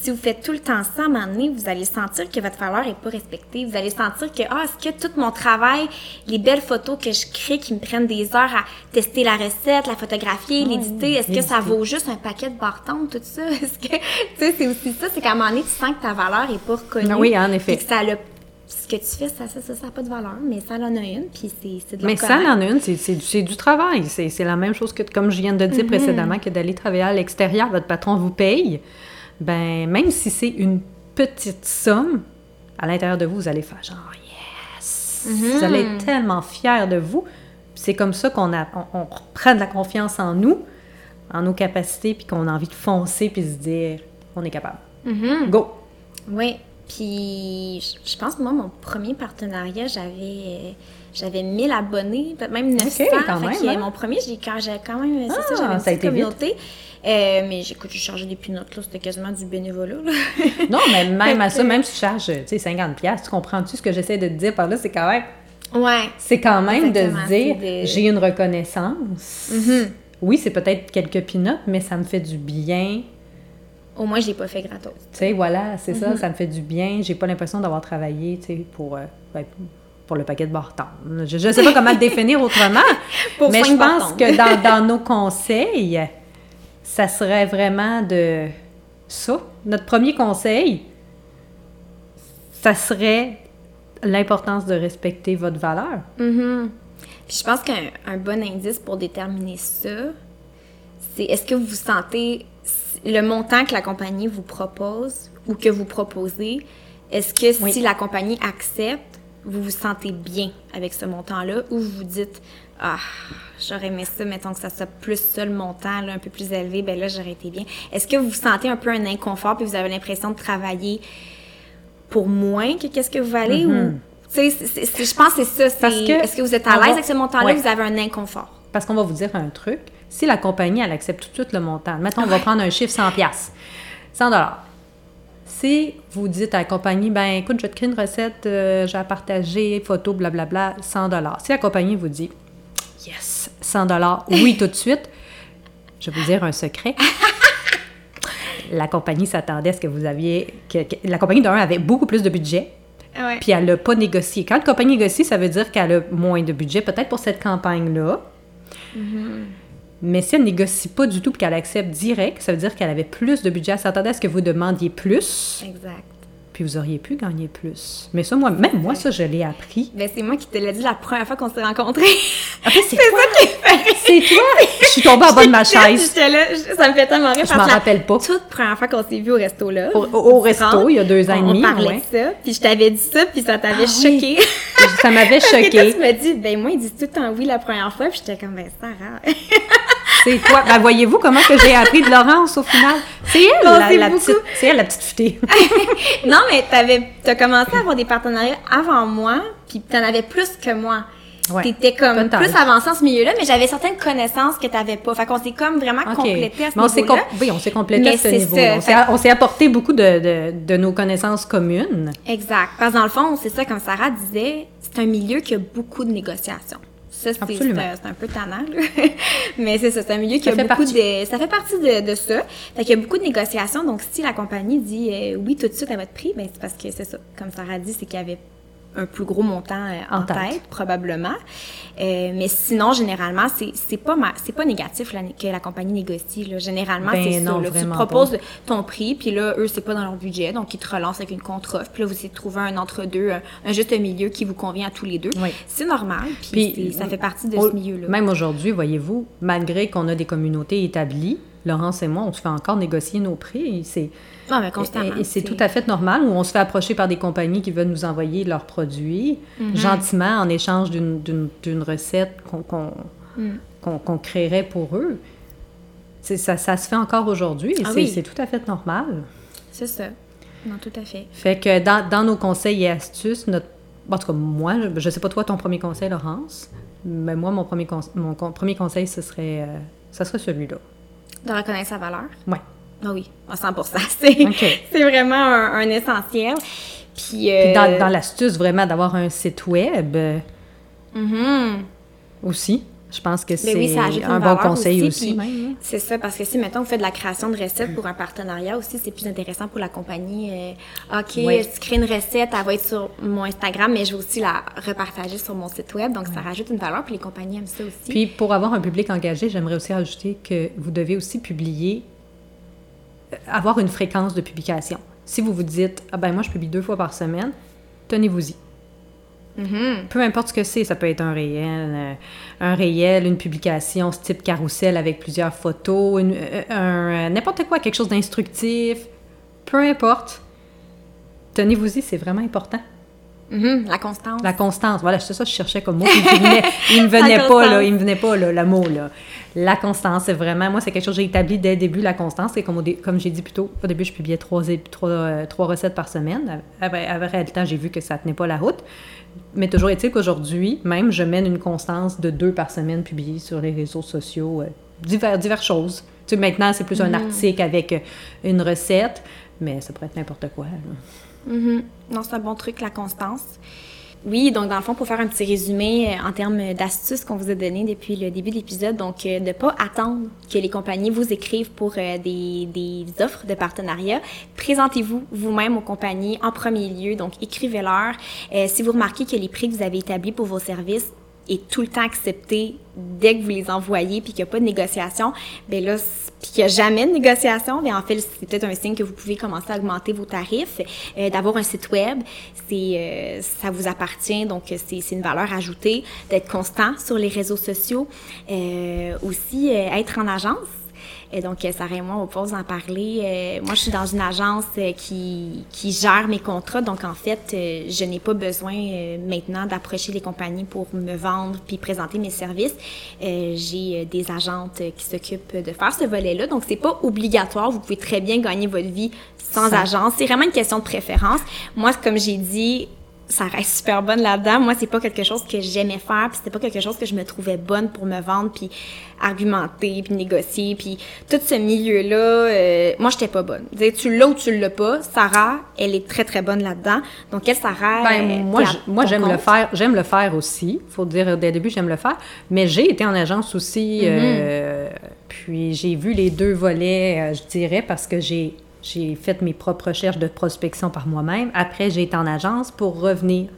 si vous faites tout le temps ça, à un moment donné, vous allez sentir que votre valeur n'est pas respectée. Vous allez sentir que, ah, est-ce que tout mon travail, les belles photos que je crée qui me prennent des heures à tester la recette, la photographier, l'éditer, est-ce que ça vaut juste un paquet de bartons, tout ça? Est-ce que, tu sais, c'est aussi ça, c'est qu'à un moment donné, tu sens que ta valeur n'est pas reconnue. Oui, en effet. que ça ce que tu fais, ça n'a ça, ça, pas de valeur, mais ça en a une, puis c'est de la Mais ça en a une, c'est du travail. C'est la même chose que, comme je viens de dire mm-hmm. précédemment, que d'aller travailler à l'extérieur, votre patron vous paye. Ben, même si c'est une petite somme, à l'intérieur de vous, vous allez faire genre yes! Vous allez être tellement fier de vous. C'est comme ça qu'on on, prend de la confiance en nous, en nos capacités, puis qu'on a envie de foncer, puis se dire on est capable. Mm-hmm. Go! Oui, puis je pense que moi, mon premier partenariat, j'avais j'avais 1000 abonnés, peut-être même 900. quand même, hein? Mon premier, j'ai quand, quand même, c'est ça, j'avais ah, une communauté. Euh, mais j'écoute, je chargeais des pinottes, là, c'était quasiment du bénévolat. non, mais même à ça, même si tu charges, tu sais, 50 tu comprends-tu ce que j'essaie de te dire par là? C'est quand même... Ouais. C'est quand même de se dire, j'ai une reconnaissance. Mm-hmm. Oui, c'est peut-être quelques pinottes, mais ça me fait du bien au moins, je l'ai pas fait gratos. Tu sais, voilà, c'est ça, mhm. ça me fait du bien. J'ai pas l'impression d'avoir travaillé, tu sais, pour, euh, ben, pour le paquet de Barton. Je ne sais pas comment le définir autrement, mais je pense que dans, dans, nos conseils, ça serait vraiment de ça. Notre premier conseil, ça serait l'importance de respecter votre valeur. Mhm. je pense qu'un bon indice pour déterminer ça, c'est est-ce que vous vous sentez le montant que la compagnie vous propose ou que vous proposez, est-ce que si la compagnie accepte, vous vous sentez bien avec ce montant-là ou vous vous dites Ah, j'aurais aimé ça, mettons que ça soit plus ça le montant, un peu plus élevé, ben là, j'aurais été bien. Est-ce que vous vous sentez un peu un inconfort puis vous avez l'impression de travailler pour moins que qu'est-ce que vous valez ou. Mm-hmm. Tu sais, je pense que c'est ça. Est-ce que vous êtes à l'aise avec ce montant-là ou vous avez un inconfort? Parce qu'on va vous dire un truc. Si la compagnie, elle accepte tout de suite le montant, mettons, on va prendre un chiffre 100 pièces 100 Si vous dites à la compagnie, ben écoute, je vais te créer une recette, euh, j'ai à partager, photo, blablabla, 100 Si la compagnie vous dit, yes, 100 oui, tout de suite, je vais vous dire un secret. la compagnie s'attendait à ce que vous aviez. Que, la compagnie d'un avait beaucoup plus de budget. Puis elle n'a pas négocié. Quand la compagnie négocie, ça veut dire qu'elle a moins de budget, peut-être pour cette campagne-là. Mm-hmm. Mais si elle négocie pas du tout et qu'elle accepte direct, ça veut dire qu'elle avait plus de budget. Elle s'attendait à ce que vous demandiez plus. Exact. Puis vous auriez pu gagner plus. Mais ça, moi, même moi, ça, je l'ai appris. Ben, c'est moi qui te l'ai dit la première fois qu'on s'est rencontrés. Après, c'est toi. C'est toi. Je suis tombée en bas de ma chaise. Là, ça me fait tellement rire. Je m'en rappelle pas. Toute première fois qu'on s'est vu au resto là. Au, resto, il y a deux ans et demi. On parlait de ça, puis je t'avais dit ça, puis ça t'avait ah choqué. ça m'avait choqué. tu m'as dit, ben moi, il dit tout le temps oui la première fois, puis j'étais comme, ben Sarah. C'est toi. Ben, voyez-vous comment que j'ai appris de Laurence au final? C'est elle, la, la petite, c'est elle, la petite futée. non, mais tu as commencé à avoir des partenariats avant moi, puis tu en avais plus que moi. Ouais, T'étais comme plus avancé en ce milieu-là, mais j'avais certaines connaissances que tu n'avais pas. Fait qu'on s'est comme vraiment complété à ce niveau-là. Oui, on s'est complété à ce niveau-là. On s'est apporté beaucoup de, de, de, nos connaissances communes. Exact. Parce que dans le fond, c'est ça, comme Sarah disait, c'est un milieu qui a beaucoup de négociations. Ça, c'est un peu tannant, mais c'est ça, c'est un milieu qui a beaucoup de... Ça fait partie de, de ça. Fait qu'il y a beaucoup de négociations. Donc, si la compagnie dit euh, oui tout de suite à votre prix, ben c'est parce que c'est ça. Comme Sarah dit, c'est qu'il y avait un plus gros montant euh, en, tête. probablement. Euh, mais sinon, généralement, c'est pas c'est pas négatif que la compagnie négocie. Là. Généralement, ben c'est ça. tu proposes ton prix, puis là, eux, c'est pas dans leur budget, donc ils te relancent avec une contre-offre. Puis là, vous essayez de trouver un entre-deux, un, juste milieu qui vous convient à tous les deux. C'est normal, puis, ça fait partie de ce milieu-là. Même aujourd'hui, voyez-vous, malgré qu'on a des communautés établies, Laurence et moi, on se fait encore négocier nos prix. C'est ah, mais constamment. Et, c'est tout à fait normal, où on se fait approcher par des compagnies qui veulent nous envoyer leurs produits, mm-hmm. gentiment, en échange d'une recette mm. qu'on créerait pour eux. Ça, ça, se fait encore aujourd'hui et ah c'est tout à fait normal. C'est ça. Non, tout à fait. Fait que dans, dans nos conseils et astuces, notre, en tout cas, moi, je ne sais pas toi ton premier conseil, Laurence, mais moi, mon premier, mon premier conseil, ce serait, euh, ça serait celui-là. De reconnaître sa valeur? Oui. Ah oui, à 100 C'est vraiment un, essentiel. Puis, euh, dans, l'astuce, vraiment, d'avoir un site web mm-hmm. aussi. Je pense que c'est un bon conseil aussi. C'est ça, parce que si, mettons, vous faites de la création de recettes pour un partenariat aussi, c'est plus intéressant pour la compagnie. Euh, OK, tu crées une recette, elle va être sur mon Instagram, mais je vais aussi la repartager sur mon site web. Donc, ça rajoute une valeur, puis les compagnies aiment ça aussi. Puis, pour avoir un public engagé, j'aimerais aussi rajouter que vous devez aussi publier avoir une fréquence de publication. Si vous vous dites, ah ben moi je publie deux fois par semaine, tenez-vous-y. Mhm. Peu importe ce que c'est, ça peut être un réel, euh, un réel, une publication ce type carrousel avec plusieurs photos, euh, un- euh, n'importe quoi, quelque chose d'instructif, peu importe. Tenez-vous-y, c'est vraiment important. Mhm. La constance. La constance, voilà, c'est ça que je cherchais comme mot. Il, me venait pas, là, il me venait pas, là, le mot, là. La constance, c'est vraiment, moi, c'est quelque chose que j'ai établi dès le début, la constance. C'est comme, comme j'ai dit plus tôt, au début, je publiais trois, euh, trois recettes par semaine. Après, après le temps, j'ai vu que ça tenait pas la route. Mais toujours est-il qu'aujourd'hui, même, je mène une constance de deux par semaine publiées sur les réseaux sociaux, euh, divers, diverses choses. Tu sais, maintenant, c'est plus un article avec euh, une recette, mais ça pourrait être n'importe quoi. là. Mhm. Non, c'est un bon truc, la constance. Oui, donc dans le fond, pour faire un petit résumé euh, en termes d'astuces qu'on vous a donné depuis le début de l'épisode, donc euh, de ne pas attendre que les compagnies vous écrivent pour euh, des, des offres de partenariat. Présentez-vous vous-même aux compagnies en premier lieu, donc écrivez-leur. Si vous remarquez que les prix que vous avez établis pour vos services est tout le temps accepté dès que vous les envoyez puis qu'il n'y a pas de négociation, ben là, puis qu'il n'y a jamais de négociation, ben en fait, c'est peut-être un signe que vous pouvez commencer à augmenter vos tarifs, euh, d'avoir un site web, c'est euh, ça vous appartient, donc c'est c'est une valeur ajoutée, d'être constant sur les réseaux sociaux, euh, aussi euh, être en agence. Et donc, euh, Sarah et moi, on vous en parler. Euh, moi, je suis dans une agence euh, qui, qui gère mes contrats. Donc, en fait, je n'ai pas besoin maintenant d'approcher les compagnies pour me vendre puis présenter mes services. J'ai des agentes qui s'occupent de faire ce volet-là. Donc, c'est pas obligatoire. Vous pouvez très bien gagner votre vie sans Sans. agence. C'est vraiment une question de préférence. Moi, comme j'ai dit, ça reste super bonne là-dedans. Moi, c'est pas quelque chose que j'aimais faire, puis c'était pas quelque chose que je me trouvais bonne pour me vendre, puis argumenter, puis négocier, puis tout ce milieu-là, euh, moi, j'étais pas bonne. Tu l'as ou tu l'as pas. Sarah, elle est très, très bonne là-dedans. Donc, elle, Sarah... Ben, moi, moi j'aime le faire. J'aime le faire aussi. Faut dire dès le début, j'aime le faire. Mais j'ai été en agence aussi. euh, puis j'ai vu les deux volets, euh, je dirais, parce que j'ai j'ai fait mes propres recherches de prospection par moi-même. Après, j'ai été en agence pour revenir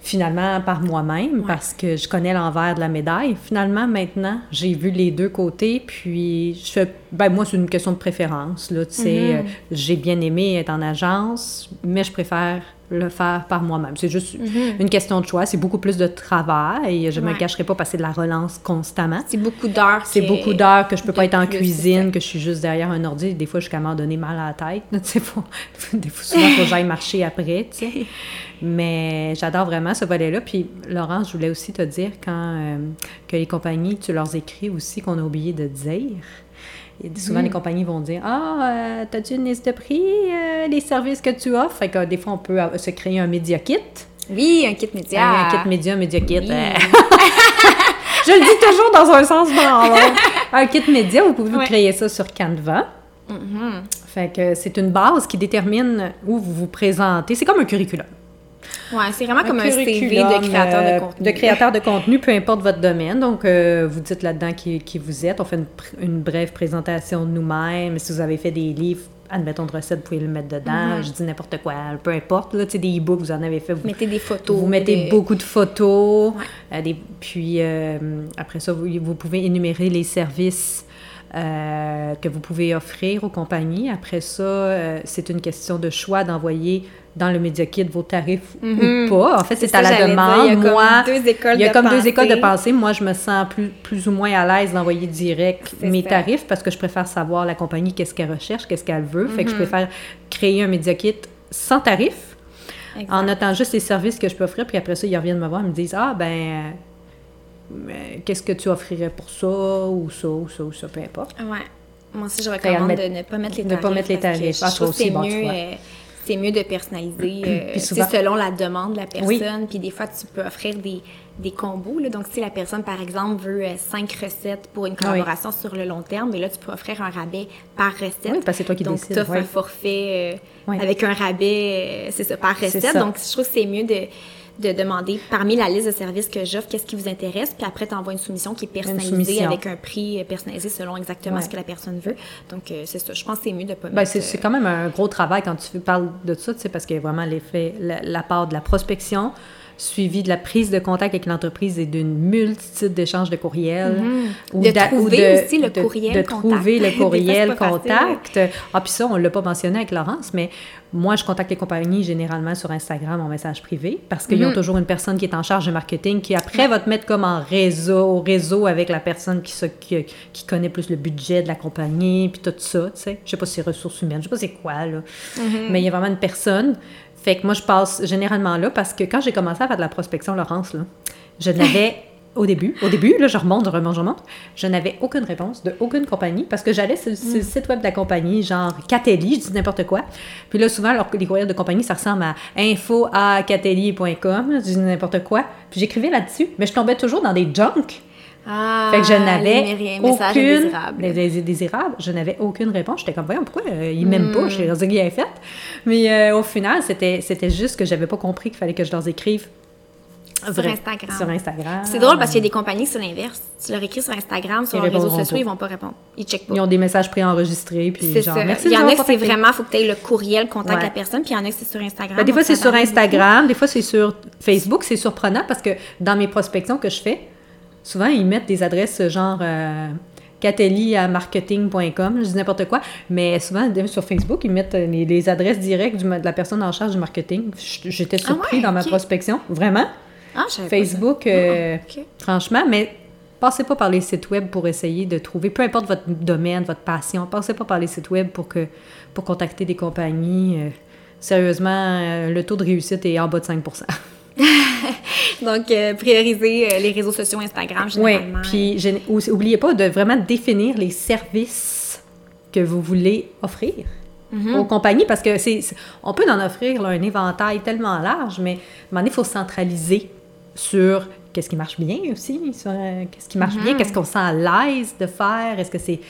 finalement par moi-même parce que je connais l'envers de la médaille. Finalement, maintenant, j'ai vu les deux côtés, puis je fais, ben moi, c'est une question de préférence, là, tu sais. Euh, J'ai bien aimé être en agence, mais je préfère le faire par moi-même. C'est juste une question de choix. C'est beaucoup plus de travail. Je ne me cacherai pas passer de la relance constamment. C'est beaucoup d'heures. C'est que- beaucoup d'heures que je peux pas être en cuisine, c'est que je suis juste derrière un ordi. Des fois, je suis quand même donner mal à la tête. faut, des fois, souvent, il faut que j'aille marcher après, tu sais. Mais j'adore vraiment ce volet-là. Puis, Laurence, je voulais aussi te dire quand euh, que les compagnies, tu leur écris aussi qu'on a oublié de dire. Et souvent, Mm. les compagnies vont dire Ah, euh, t'as-tu une liste de prix, euh, les services que tu offres Fait que des fois, on peut se créer un média kit. Oui, un kit média. Un kit média, média kit. Oui. euh, je le dis toujours dans un sens dans l'autre. Un kit média, vous pouvez vous Ouais. créer ça sur Canva. Mhm. Fait que c'est une base qui détermine où vous vous présentez. C'est comme un curriculum. Ouais, c'est vraiment comme un CV de créateur euh, de contenu. De créateur de contenu, peu importe votre domaine. Donc, euh, vous dites là-dedans qui, qui vous êtes. On fait une, une brève présentation de nous-mêmes. Si vous avez fait des livres, admettons de recettes, vous pouvez le mettre dedans. Je dis n'importe quoi, peu importe. Là, tu sais, des e-books, vous en avez fait. Vous, Mettez des photos. vous mettez beaucoup de photos. euh, des- puis euh, après ça, vous, vous pouvez énumérer les services euh, que vous pouvez offrir aux compagnies. Après ça, euh, c'est une question de choix d'envoyer dans le Media Kit vos tarifs Mhm. ou pas. En fait, C'est à la dire, demande. il y a comme Moi, deux écoles il y a de comme deux pensée. écoles de pensée. Moi, je me sens plus, plus ou moins à l'aise d'envoyer direct mes ça. tarifs parce que je préfère savoir la compagnie qu'est-ce qu'elle recherche, qu'est-ce qu'elle veut. Fait que Mhm. je préfère créer un Media Kit sans tarif Exact. en notant juste les services que je peux offrir, puis après ça, ils reviennent me voir et me disent Ah, ben, qu'est-ce que tu offrirais pour ça, ou ça, ou ça, ou ça, peu importe. Ouais. Moi aussi, je recommande de ne pas mettre les de tarifs. pas mettre les tarifs. Je Ah, c'est bon, mieux, euh, c'est mieux de personnaliser euh, souvent- selon la demande de la personne. Oui. Puis des fois, tu peux offrir des, des combos. là. Donc, si la personne, par exemple, veut euh, cinq recettes pour une collaboration sur le long terme, mais là, tu peux offrir un rabais par recette. Oui, parce que c'est toi qui Donc, tu offres un forfait avec un rabais, c'est ça, par recette. Donc, je trouve que c'est mieux de de demander parmi la liste de services que j'offre, qu'est-ce qui vous intéresse, puis après, tu envoies une soumission qui est personnalisée avec un prix euh, personnalisé selon exactement Ouais. ce que la personne veut. Donc, euh, c'est ça. Je pense que c'est mieux de pas Ben, mettre, c'est euh, c'est quand même un gros travail quand tu parles de ça, tu sais, parce qu'il y a vraiment l'effet, la, la part de la prospection, suivi de la prise de contact avec l'entreprise et d'une multitude d'échanges de courriels. ou de trouver aussi le courriel de, contact. trouver le courriel contact. Ah, puis ça, on ne l'a pas mentionné avec Laurence, mais moi, je contacte les compagnies généralement sur Instagram en message privé parce qu'ils ont Mhm. toujours une personne qui est en charge de marketing qui, après, va te mettre comme en réseau, au réseau avec la personne qui, se- qui, qui connaît plus le budget de la compagnie, puis tout ça, tu sais. Je sais pas si c'est ressources humaines, je sais pas c'est quoi, là. Mhm. Mais il y a vraiment une personne. Fait que moi, je passe généralement là parce que quand j'ai commencé à faire de la prospection, Laurence, là, je n'avais... Au début, au début, là, je remonte, je remonte, je remonte. Je n'avais aucune réponse de aucune compagnie parce que j'allais sur, sur le site web de la compagnie, genre Catelli, je dis n'importe quoi. Puis là, souvent, alors, les courriels de compagnie, ça ressemble à info à je dis n'importe quoi. Puis j'écrivais là-dessus, mais je tombais toujours dans des junk. Ah, Fait que je n'avais aucune... indésirables. Les, les indésirables, je n'avais aucune réponse. J'étais comme, voyons, pourquoi euh, ils m'aiment pas? Je les ai fait. Mais euh, au final, c'était c'était juste que j'avais pas compris qu'il fallait que je leur écrive. Sur Instagram. Sur Instagram. C'est drôle parce qu'il y a des compagnies, c'est l'inverse. Tu leur écris sur Instagram, sur Ils leurs réseaux sociaux, pas. ils vont pas répondre. Ils checkent pas. Ils ont des messages préenregistrés, puis C'est genre, ça. merci Il y en a que c'est vraiment, faut que tu aies le courriel, contact Ouais. la personne, puis il y en a que c'est sur Instagram. Ben, des fois, c'est sur Instagram, des fois, c'est sur Facebook. C'est surprenant parce que dans mes prospections que je fais, souvent, ils mettent des adresses genre euh, catelli à marketing.com, je dis n'importe quoi, mais souvent, sur Facebook, ils mettent euh, les, les adresses directes du- de la personne en charge du marketing. J'étais Ah surpris ouais, dans ma prospection, vraiment. Ah. Facebook, euh, Ah, ok. franchement, mais passez pas par les sites web pour essayer de trouver, peu importe votre domaine, votre passion, passez pas par les sites web pour, que, pour contacter des compagnies. euh, sérieusement, euh, le taux de réussite est en bas de 5% Donc, euh, prioriser euh, les réseaux sociaux Instagram, Oui, généralement. puis je- ou- oubliez pas de vraiment définir les services que vous voulez offrir Mhm. aux compagnies parce que c'est on peut en offrir là, un éventail tellement large, mais à un moment donné, il faut se centraliser sur qu'est-ce qui marche bien aussi, sur euh, qu'est-ce qui marche Mhm. bien, qu'est-ce qu'on sent à l'aise de faire, est-ce que c'est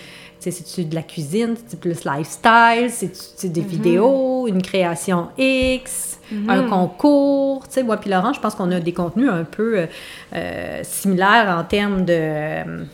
c'est-tu de la cuisine, c'est plus lifestyle, c'est des Mhm. vidéos, une création X, un concours, tu sais, moi puis Laurent, je pense qu'on a des contenus un peu euh, euh, similaires en termes de,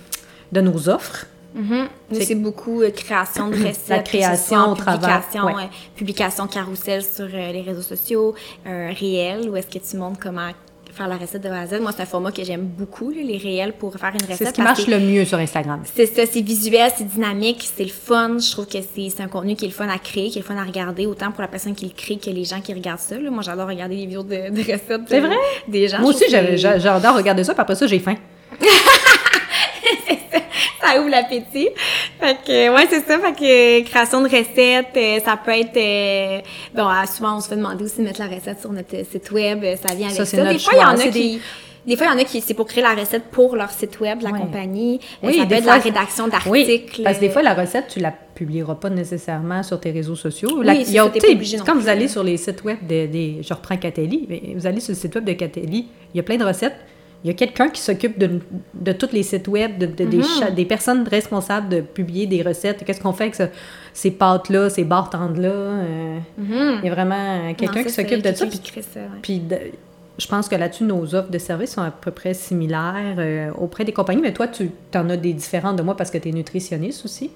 de nos offres. Mhm. C'est- C'est beaucoup euh, création de recettes. La création au travers, Publication, ouais. euh, publication carousel sur euh, les réseaux sociaux, un réel où est-ce que tu montres comment faire la recette de A à Z. Moi, c'est un format que j'aime beaucoup, les réels pour faire une recette. C'est ce qui marche que le mieux sur Instagram. C'est ça, c'est visuel, c'est dynamique, c'est le fun. Je trouve que c'est un contenu qui est le fun à créer, qui est le fun à regarder, autant pour la personne qui le crée que les gens qui regardent ça. là. Moi, j'adore regarder les vidéos de, de recettes. C'est vrai? Des gens. Moi aussi, j'adore regarder ça, puis après ça, j'ai faim. ça ouvre l'appétit. Fait que, ouais, c'est ça. Fait que, création de recettes, euh, ça peut être, euh, bon, euh, souvent, on se fait demander aussi de mettre la recette sur notre euh, site web, ça vient avec Ça, Des fois, il y en a qui, des- des fois, il y en a qui, c'est pour créer la recette pour leur site web de la compagnie. Oui, ça peut des être fois, la rédaction d'articles. Oui, parce que des fois, la recette, tu la publieras pas nécessairement sur tes réseaux sociaux. Oui, La- c'est il y a- pas obligé non quand vous allez sur les sites web des, des- je reprends Catelli, vous allez sur le site web de Catelli, il y a plein de recettes. Il y a quelqu'un qui s'occupe de, de tous les sites web, de, de- Mhm. des, personnes responsables de publier des recettes. Qu'est-ce qu'on fait avec ces pâtes-là, ces barres là Il y a vraiment euh, quelqu'un Mhm. Qui s'occupe de ça. Puis ouais. puis de- je pense que là-dessus, nos offres de services sont à peu près similaires euh, auprès des compagnies. Mais toi, tu en as des différentes de moi parce que tu es nutritionniste aussi.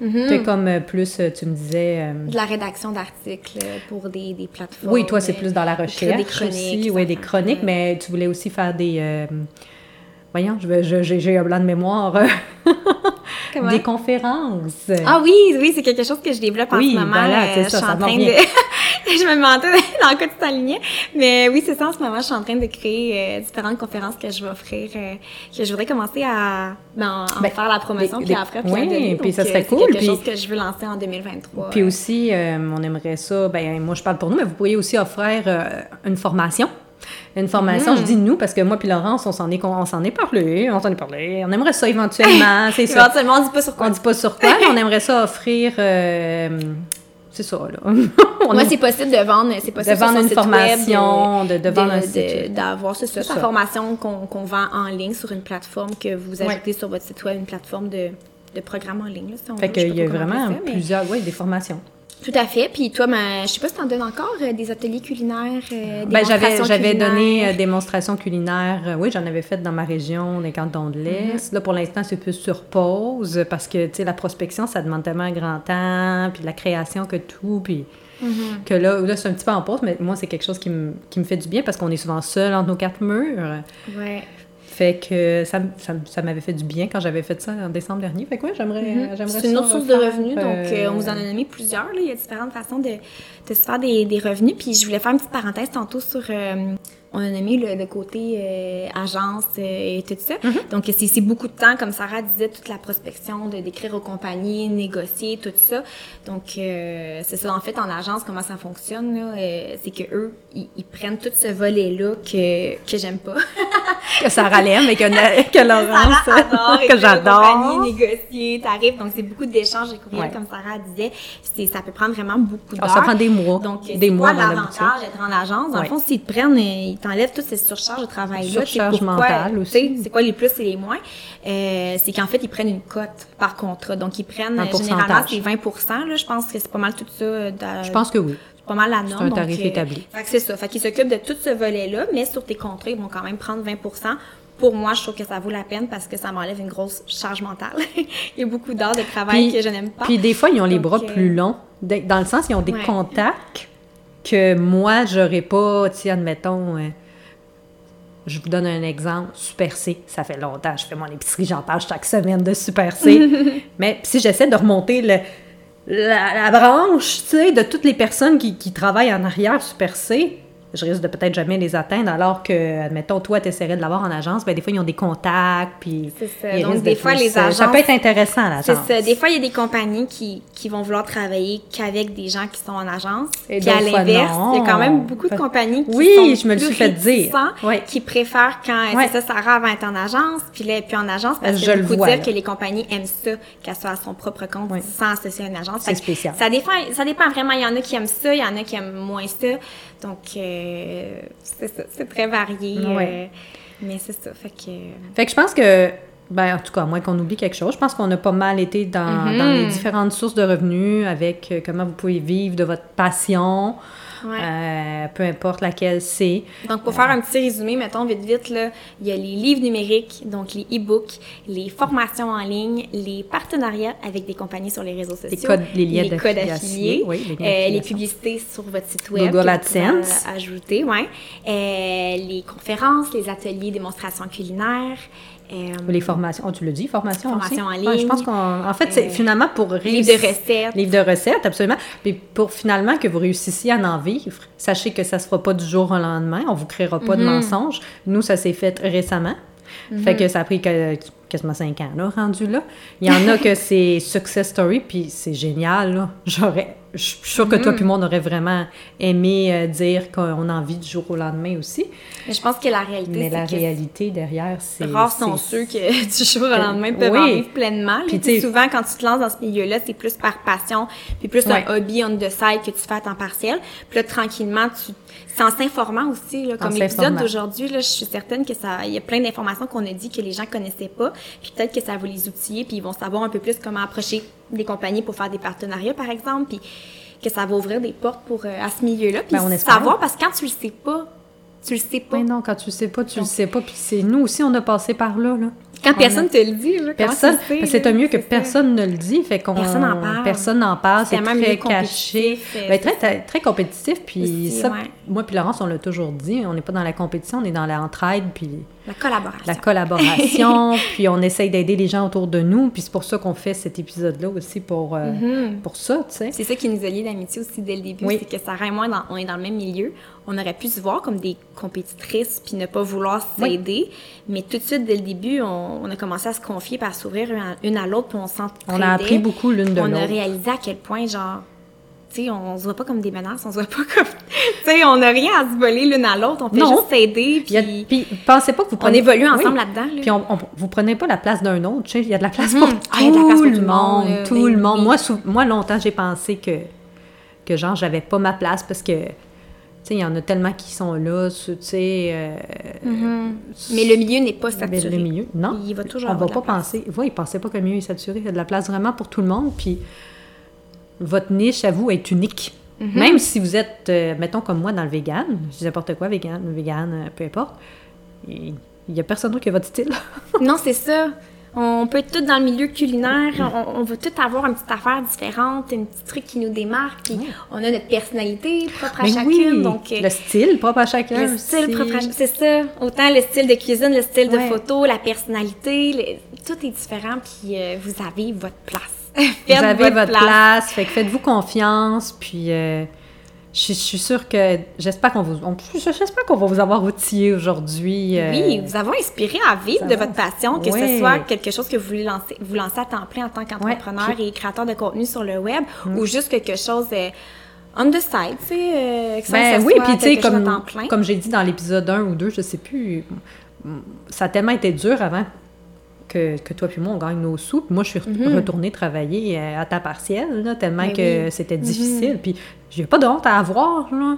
Tu es comme euh, plus, euh, tu me disais. euh, De la rédaction d'articles pour des, des plateformes. oui, toi, c'est plus dans la recherche des chroniques, aussi. Oui, des chroniques, mais tu voulais aussi faire des. euh, voyons, je vais- je- j'ai un blanc de mémoire. Comment? des conférences. Ah oui, oui, c'est quelque chose que je développe en Oui, ce moment. voilà, je suis en train de. je me demandais dans quoi tu t'alignais. Mais oui, c'est ça, en ce moment, je suis en train de créer euh, différentes conférences que je vais offrir, euh, que je voudrais commencer à ben, en Ben, faire la promotion, des- puis après, puis oui, donner. puis Donc, ça serait euh, cool, C'est quelque puis- chose que je veux lancer en 2023. Puis aussi, euh, on aimerait ça, ben moi je parle pour nous, mais vous pourriez aussi offrir une formation. Une formation, Mhm. je dis nous, parce que moi puis Laurence, on s'en est, on s'en est parlé, on s'en est parlé. On aimerait ça éventuellement, c'est ça. Éventuellement, on dit pas sur quoi. On dit pas sur quoi, mais on aimerait ça offrir, euh, c'est ça, là. Moi, c'est possible de vendre, c'est possible de vendre une formation, de, de vendre un site d'avoir c'est ça, sa formation qu'on vend en ligne sur une plateforme que vous Ouais. ajoutez sur votre site web, une plateforme de, de programme en ligne. Là, si on Fait qu'il y a vraiment appelle ça, mais- plusieurs, oui, des formations. Tout à fait. Puis toi, ben, je sais pas si t'en donnes encore euh, des ateliers culinaires, euh, Ben, j'avais, démonstrations j'avais donné culinaires. euh, démonstration culinaire. euh, oui, j'en avais fait dans ma région, des cantons de l'Est. Là, pour l'instant, c'est plus sur pause parce que, tu sais, la prospection, ça demande tellement un grand temps, puis la création que tout. Puis Que là, là c'est un petit peu en pause, mais moi, c'est quelque chose qui me, qui me fait du bien parce qu'on est souvent seul entre nos quatre murs. Ouais. Fait que ça, ça, ça m'avait fait du bien quand j'avais fait ça en décembre dernier. Fait que ouais, j'aimerais Mhm. j'aimerais C'est une autre source de revenus, donc euh, on vous en a nommé plusieurs. Là. Il y a différentes façons de, de se faire des, des revenus. Puis je voulais faire une petite parenthèse tantôt sur. euh, on a nommé le, le côté euh, agence euh, et tout ça. Mm-hmm. Donc c'est c'est beaucoup de temps, comme Sarah disait, toute la prospection, de d'écrire aux compagnies, négocier, tout ça. Donc euh, c'est ça, en fait, en agence, comment ça fonctionne, là, euh, c'est que eux, ils, prennent tout ce volet-là que, que j'aime pas. Que Sarah l'aime et que, que Laurence, que j'adore. compagnies, négocier, tarifs. Donc, c'est beaucoup d'échanges et courriels, Ouais. comme Sarah disait. C'est- Ça peut prendre vraiment beaucoup Ah, d'heures. ça prend des mois. Donc, des c'est mois quoi l'avantage d'être en agence? Dans Ouais. le fond, s'ils te prennent, euh, ils t'enlèvent toutes ces surcharges de travail-là. Surcharge pourquoi- mentale aussi. C'est quoi les plus et les moins? Euh, c'est qu'en fait, ils prennent une cote par contrat. Donc, ils prennent, Un généralement, c'est 20 là, Je pense que c'est pas mal tout ça. euh, de- Je pense que oui. c'est pas mal la norme. un donc, tarif euh, établi. C'est ça. Fait qu'ils s'occupent de tout ce volet-là, mais sur tes contrats, ils vont quand même prendre 20 Pour moi, je trouve que ça vaut la peine parce que ça m'enlève une grosse charge mentale. Il y a beaucoup d'heures de travail Puis- que je n'aime pas. Puis des fois, ils ont les Donc, bras euh, plus longs. Dans le sens, ils ont des Ouais. contacts que moi, j'aurais pas, tu admettons, euh, je vous donne un exemple, Super C, ça fait longtemps, je fais mon épicerie, j'en parle chaque semaine de Super C. Mais si j'essaie de remonter le, la, la branche, tu sais, de toutes les personnes qui, qui travaillent en arrière Super C, je risque de peut-être jamais les atteindre, alors que, admettons, toi, tu essaierais de l'avoir en agence, ben des fois, ils ont des contacts, puis... C'est ça. Donc, des de fois, plus, les euh, Ça peut agences- être intéressant, l'agence. C'est ça. Des fois, il y a des compagnies qui, qui vont vouloir travailler qu'avec des gens qui sont en agence. Et Puis à l'inverse, il y a quand même beaucoup de compagnies qui Oui, sont je me le suis fait dire. Ouais. qui préfèrent quand Ouais. c'est ça, Sarah va être en agence, puis là, puis en agence, parce Je que le beaucoup vois, dire là. que les compagnies aiment ça, qu'elle soit à son propre compte sans associer à une agence. C'est spécial. Ça dépend, ça dépend vraiment. Il y en a qui aiment ça, il y en a qui aiment moins ça. Donc, euh, c'est ça, c'est très varié. Ouais. euh, mais c'est ça. Fait que. Fait que je pense que, ben, en tout cas, à moins qu'on oublie quelque chose, je pense qu'on a pas mal été dans, Mhm. dans les différentes sources de revenus avec euh, comment vous pouvez vivre de votre passion, Ouais. euh, peu importe laquelle c'est. Donc, pour faire un petit résumé, mettons vite vite, là, il y a les livres numériques, donc les e-books, les formations en ligne, les partenariats avec des compagnies sur les réseaux sociaux, codes- les liens les codes affiliés, oui, les euh, les publicités sur votre site web, Google AdSense. ajouter, ouais, Euh, les conférences, les ateliers, démonstrations culinaires, euh, Les formations. Oh, tu le dis, formations Formations aussi? en Ouais, je pense ligne. qu'on. En fait, c'est Euh, finalement pour réussir. de recettes. Livre de recettes, absolument. Puis pour finalement que vous réussissiez à en vivre, sachez que ça se fera pas du jour au lendemain. On vous créera pas Mhm. de mensonges. Nous, ça s'est fait récemment. Fait que ça a pris que- quasiment cinq ans, là, rendu là. Il y en a que c'est success story, puis c'est génial, là. J'aurais... Je suis sûre que toi Mhm. puis moi, on aurait vraiment aimé euh, dire qu'on en vit du jour au lendemain aussi. Mais je pense que la réalité, Mais la c'est que réalité derrière, c'est... Rares sont ceux qui, du jour au lendemain, peuvent Oui. en vivre pleinement. Puis souvent, quand tu te lances dans ce milieu-là, c'est plus par passion, puis plus Ouais. un hobby on the side que tu fais à temps partiel. Puis là, tranquillement, tu... c'est en s'informant aussi. Là, comme l'épisode d'aujourd'hui, je suis certaine que ça, il y a plein d'informations qu'on a dit que les gens connaissaient pas. Puis peut-être que ça va les outiller, puis ils vont savoir un peu plus comment approcher des compagnies pour faire des partenariats, par exemple. Puis que ça va ouvrir des portes pour, euh, à ce milieu-là. Puis Ben, on savoir, parce que quand tu le sais pas, tu le sais pas. Mais non, quand tu le sais pas, tu le Donc- sais pas. Puis c'est nous aussi, on a passé par là, là. Quand On personne a- te le dit, là, Personne, le c'est mieux que ça. personne ne le dit, fait qu'on Personne n'en parle. personne n'en parle, c'est très caché, euh, Ben, très, très, très compétitif, puis ça, ouais. moi puis Laurence, on l'a toujours dit, on n'est pas dans la compétition, on est dans l'entraide, puis La collaboration. la collaboration, puis on essaye d'aider les gens autour de nous, puis c'est pour ça qu'on fait cet épisode-là aussi, pour, euh, Mhm. pour ça, tu sais. C'est ça qui nous a liés d'amitié aussi dès le début, Oui. c'est que Sarah et moi, dans- on est dans le même milieu. On aurait pu se voir comme des compétitrices puis ne pas vouloir Oui. s'aider, mais tout de suite, dès le début, on, on a commencé à se confier, à s'ouvrir une à, l'autre, puis on s'entraidait. On a appris beaucoup l'une de On a l'autre. réalisé à quel point, genre, tu sais, on se voit pas comme des menaces, on se voit pas comme... tu sais, on n'a rien à se voler l'une à l'autre, on fait Non. juste s'aider, Puis, il puis puis pensez pas que vous on prenez... évolue ensemble Oui. là-dedans. là. Puis on, on- vous prenez pas la place d'un autre, tu sais, il y a de la place Mhm. pour Ah, il y a de la place tout pour le tout le monde, monde, tout Ben le monde. oui. Moi, moi, longtemps, j'ai pensé que, que genre, j'avais pas ma place parce que, il y en a tellement qui sont là, tu sais... euh, Mhm. Mais le milieu n'est pas ben, saturé. le milieu, non. Il va toujours On avoir va de la pas place. penser... Oui, pensez pas que le milieu est saturé. Il y a de la place vraiment pour tout le monde, puis votre niche, à vous, est unique. Mhm. Même si vous êtes, euh, mettons, comme moi, dans le vegan, je dis n'importe quoi, vegan, vegan, euh, peu importe, il il y a personne d'autre qui a votre style. Non, c'est ça. On peut être tout dans le milieu culinaire, on, on veut tout avoir une petite affaire différente, un petit truc qui nous démarque, puis on a notre personnalité propre à Mais chacune, oui, donc... euh, le style propre à chacun le style aussi. propre à- c'est ça. Autant le style de cuisine, le style de photo, la personnalité, le- tout est différent, puis euh, vous avez votre place. Vous avez votre place. fait que faites-vous confiance, puis euh, je, je suis sûre que j'espère qu'on vous, on- j'espère qu'on va vous avoir outillé aujourd'hui. euh, Oui, vous avez inspiré à vivre de votre passion, que ce soit quelque chose que vous voulez lancer, vous lancer à temps plein en tant qu'entrepreneur Mm. et créateur de contenu sur le web, ou juste quelque chose euh, on the side, tu sais, euh, que ça, Ben ça oui, soit puis tu sais, comme, comme j'ai dit dans l'épisode 1 ou 2, je sais plus, ça a tellement été dur avant que, que toi puis moi, on gagne nos sous. Puis moi, je suis re- retournée travailler euh, à temps partiel, là, tellement Mhm. Ben que oui. c'était difficile. Puis j'ai pas de honte à avoir, là.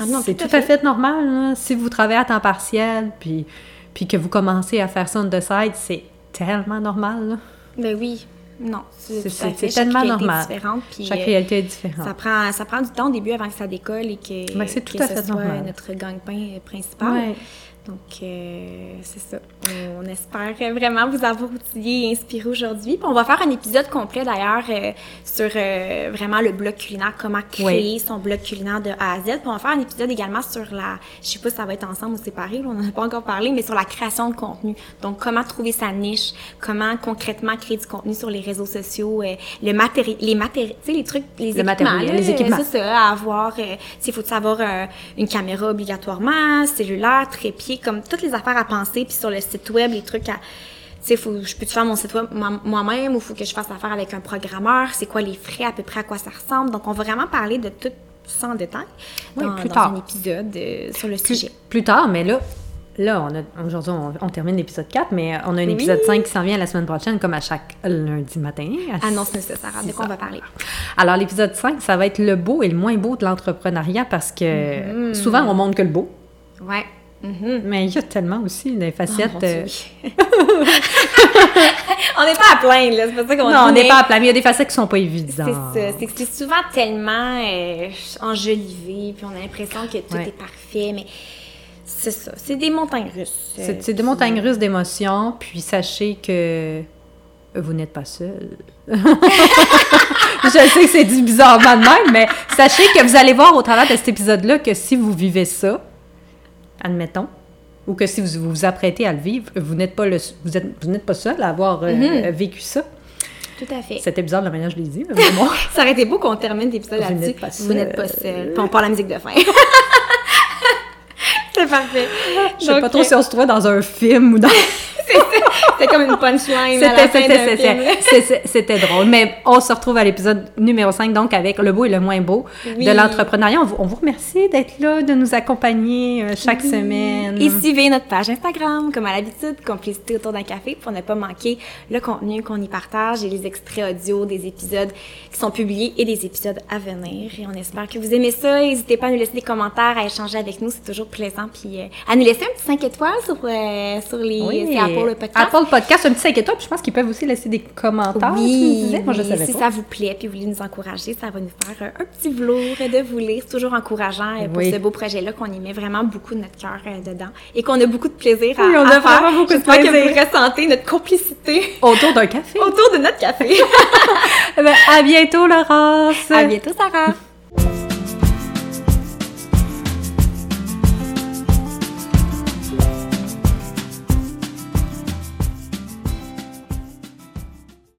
Ah C'est tout à tout à fait normal, là. Si vous travaillez à temps partiel, puis, puis que vous commencez à faire ça on the side, c'est tellement normal, là. Ben oui, non, c'est tellement normal. puis, Chaque euh, réalité est différente. Ça prend, ça prend du temps au début avant que ça décolle et que, Ben, c'est tout que à ce fait soit normal. notre gagne-pain euh, principal. Ouais. Donc, euh, c'est ça. On espère vraiment vous avoir outillé et inspiré aujourd'hui. Puis on va faire un épisode complet d'ailleurs euh, sur euh, vraiment le blog culinaire, comment créer son blog culinaire de A à Z. Puis on va faire un épisode également sur la, je sais pas si ça va être ensemble ou séparé, on n'en a pas encore parlé, mais sur la création de contenu. Donc, comment trouver sa niche, comment concrètement créer du contenu sur les réseaux sociaux, euh, le matériel, les matériels, tu sais, les trucs, les Le équipements. là, les équipements. c'est ça, à avoir, euh, il faut savoir euh, une caméra obligatoirement, cellulaire, trépied, comme toutes les affaires à penser, puis sur le site web, les trucs à, tu sais, faut, je peux-tu faire mon site web moi- moi-même ou faut que je fasse affaire avec un programmeur, c'est quoi les frais, à peu près à quoi ça ressemble. Donc, on va vraiment parler de tout en détail Oui, dans, plus dans tard. un épisode euh, sur le plus, sujet. plus tard, mais là, là on aujourd'hui, on, on termine l'épisode 4, mais on a un Oui. épisode 5 qui s'en vient la semaine prochaine, comme à chaque lundi matin. Annonce-nous ça, Sarah, de quoi on va parler? Alors, l'épisode 5, ça va être le beau et le moins beau de l'entrepreneuriat parce que Mhm. souvent, on montre que le beau, Ouais. Mhm. mais il y a tellement aussi des facettes. Oh, Dieu, euh, on n'est pas à plaindre, là, c'est pas ça qu'on non, on n'est mais- pas à plat, mais il y a des facettes qui sont pas C'est évidentes. ça. C'est que c'est souvent tellement euh, enjolivé, puis on a l'impression que tout Ouais. est parfait, mais c'est ça. C'est des montagnes russes. euh, C'est des montagnes russes d'émotions, puis sachez que vous n'êtes pas seul. Je sais que c'est dit bizarrement de même, mais sachez que vous allez voir au travers de cet épisode-là que si vous vivez ça, admettons, ou que si vous vous, apprêtez à le vivre, vous n'êtes pas le, vous êtes, vous n'êtes pas seul à avoir euh, Mhm. vécu ça. Tout à fait. C'était bizarre de la manière dont je l'ai dit, mais bon. Ça aurait été beau qu'on termine l'épisode Vous là-dessus. n'êtes pas Vous n'êtes pas seul. Puis on part la musique de fin. c'est parfait. Je sais pas trop euh, si on se trouvait dans un film ou dans... C'était comme une punchline à la C'était, drôle. Mais on se retrouve à l'épisode numéro 5, donc avec le beau et le moins beau Oui. de l'entrepreneuriat. On vous, on vous remercie d'être là, de nous accompagner euh, chaque semaine. Et suivez notre page Instagram, comme à l'habitude, Complicité autour d'un café, pour ne pas manquer le contenu qu'on y partage et les extraits audio des épisodes qui sont publiés et des épisodes à venir. Et on espère que vous aimez ça. N'hésitez pas à nous laisser des commentaires, à échanger avec nous, c'est toujours plaisant. Puis euh, à nous laisser un petit 5 étoiles sur, euh, sur les Oui. Apple le podcast. Apple Podcast, un petit 5 étoiles, puis je pense qu'ils peuvent aussi laisser des commentaires. tu me disais. Moi, je oui, savais si pas. ça vous plaît puis vous voulez nous encourager, ça va nous faire euh, un petit velours de vous lire. C'est toujours encourageant euh, pour Oui. ce beau projet-là qu'on y met vraiment beaucoup de notre cœur dedans et qu'on a beaucoup de plaisir à, Oui, on à a faire. vraiment beaucoup de J'espère que plaisir. vous ressentez notre complicité Autour d'un café. autour de notre café. Eh ben, à bientôt, Laurence. à bientôt, Sarah!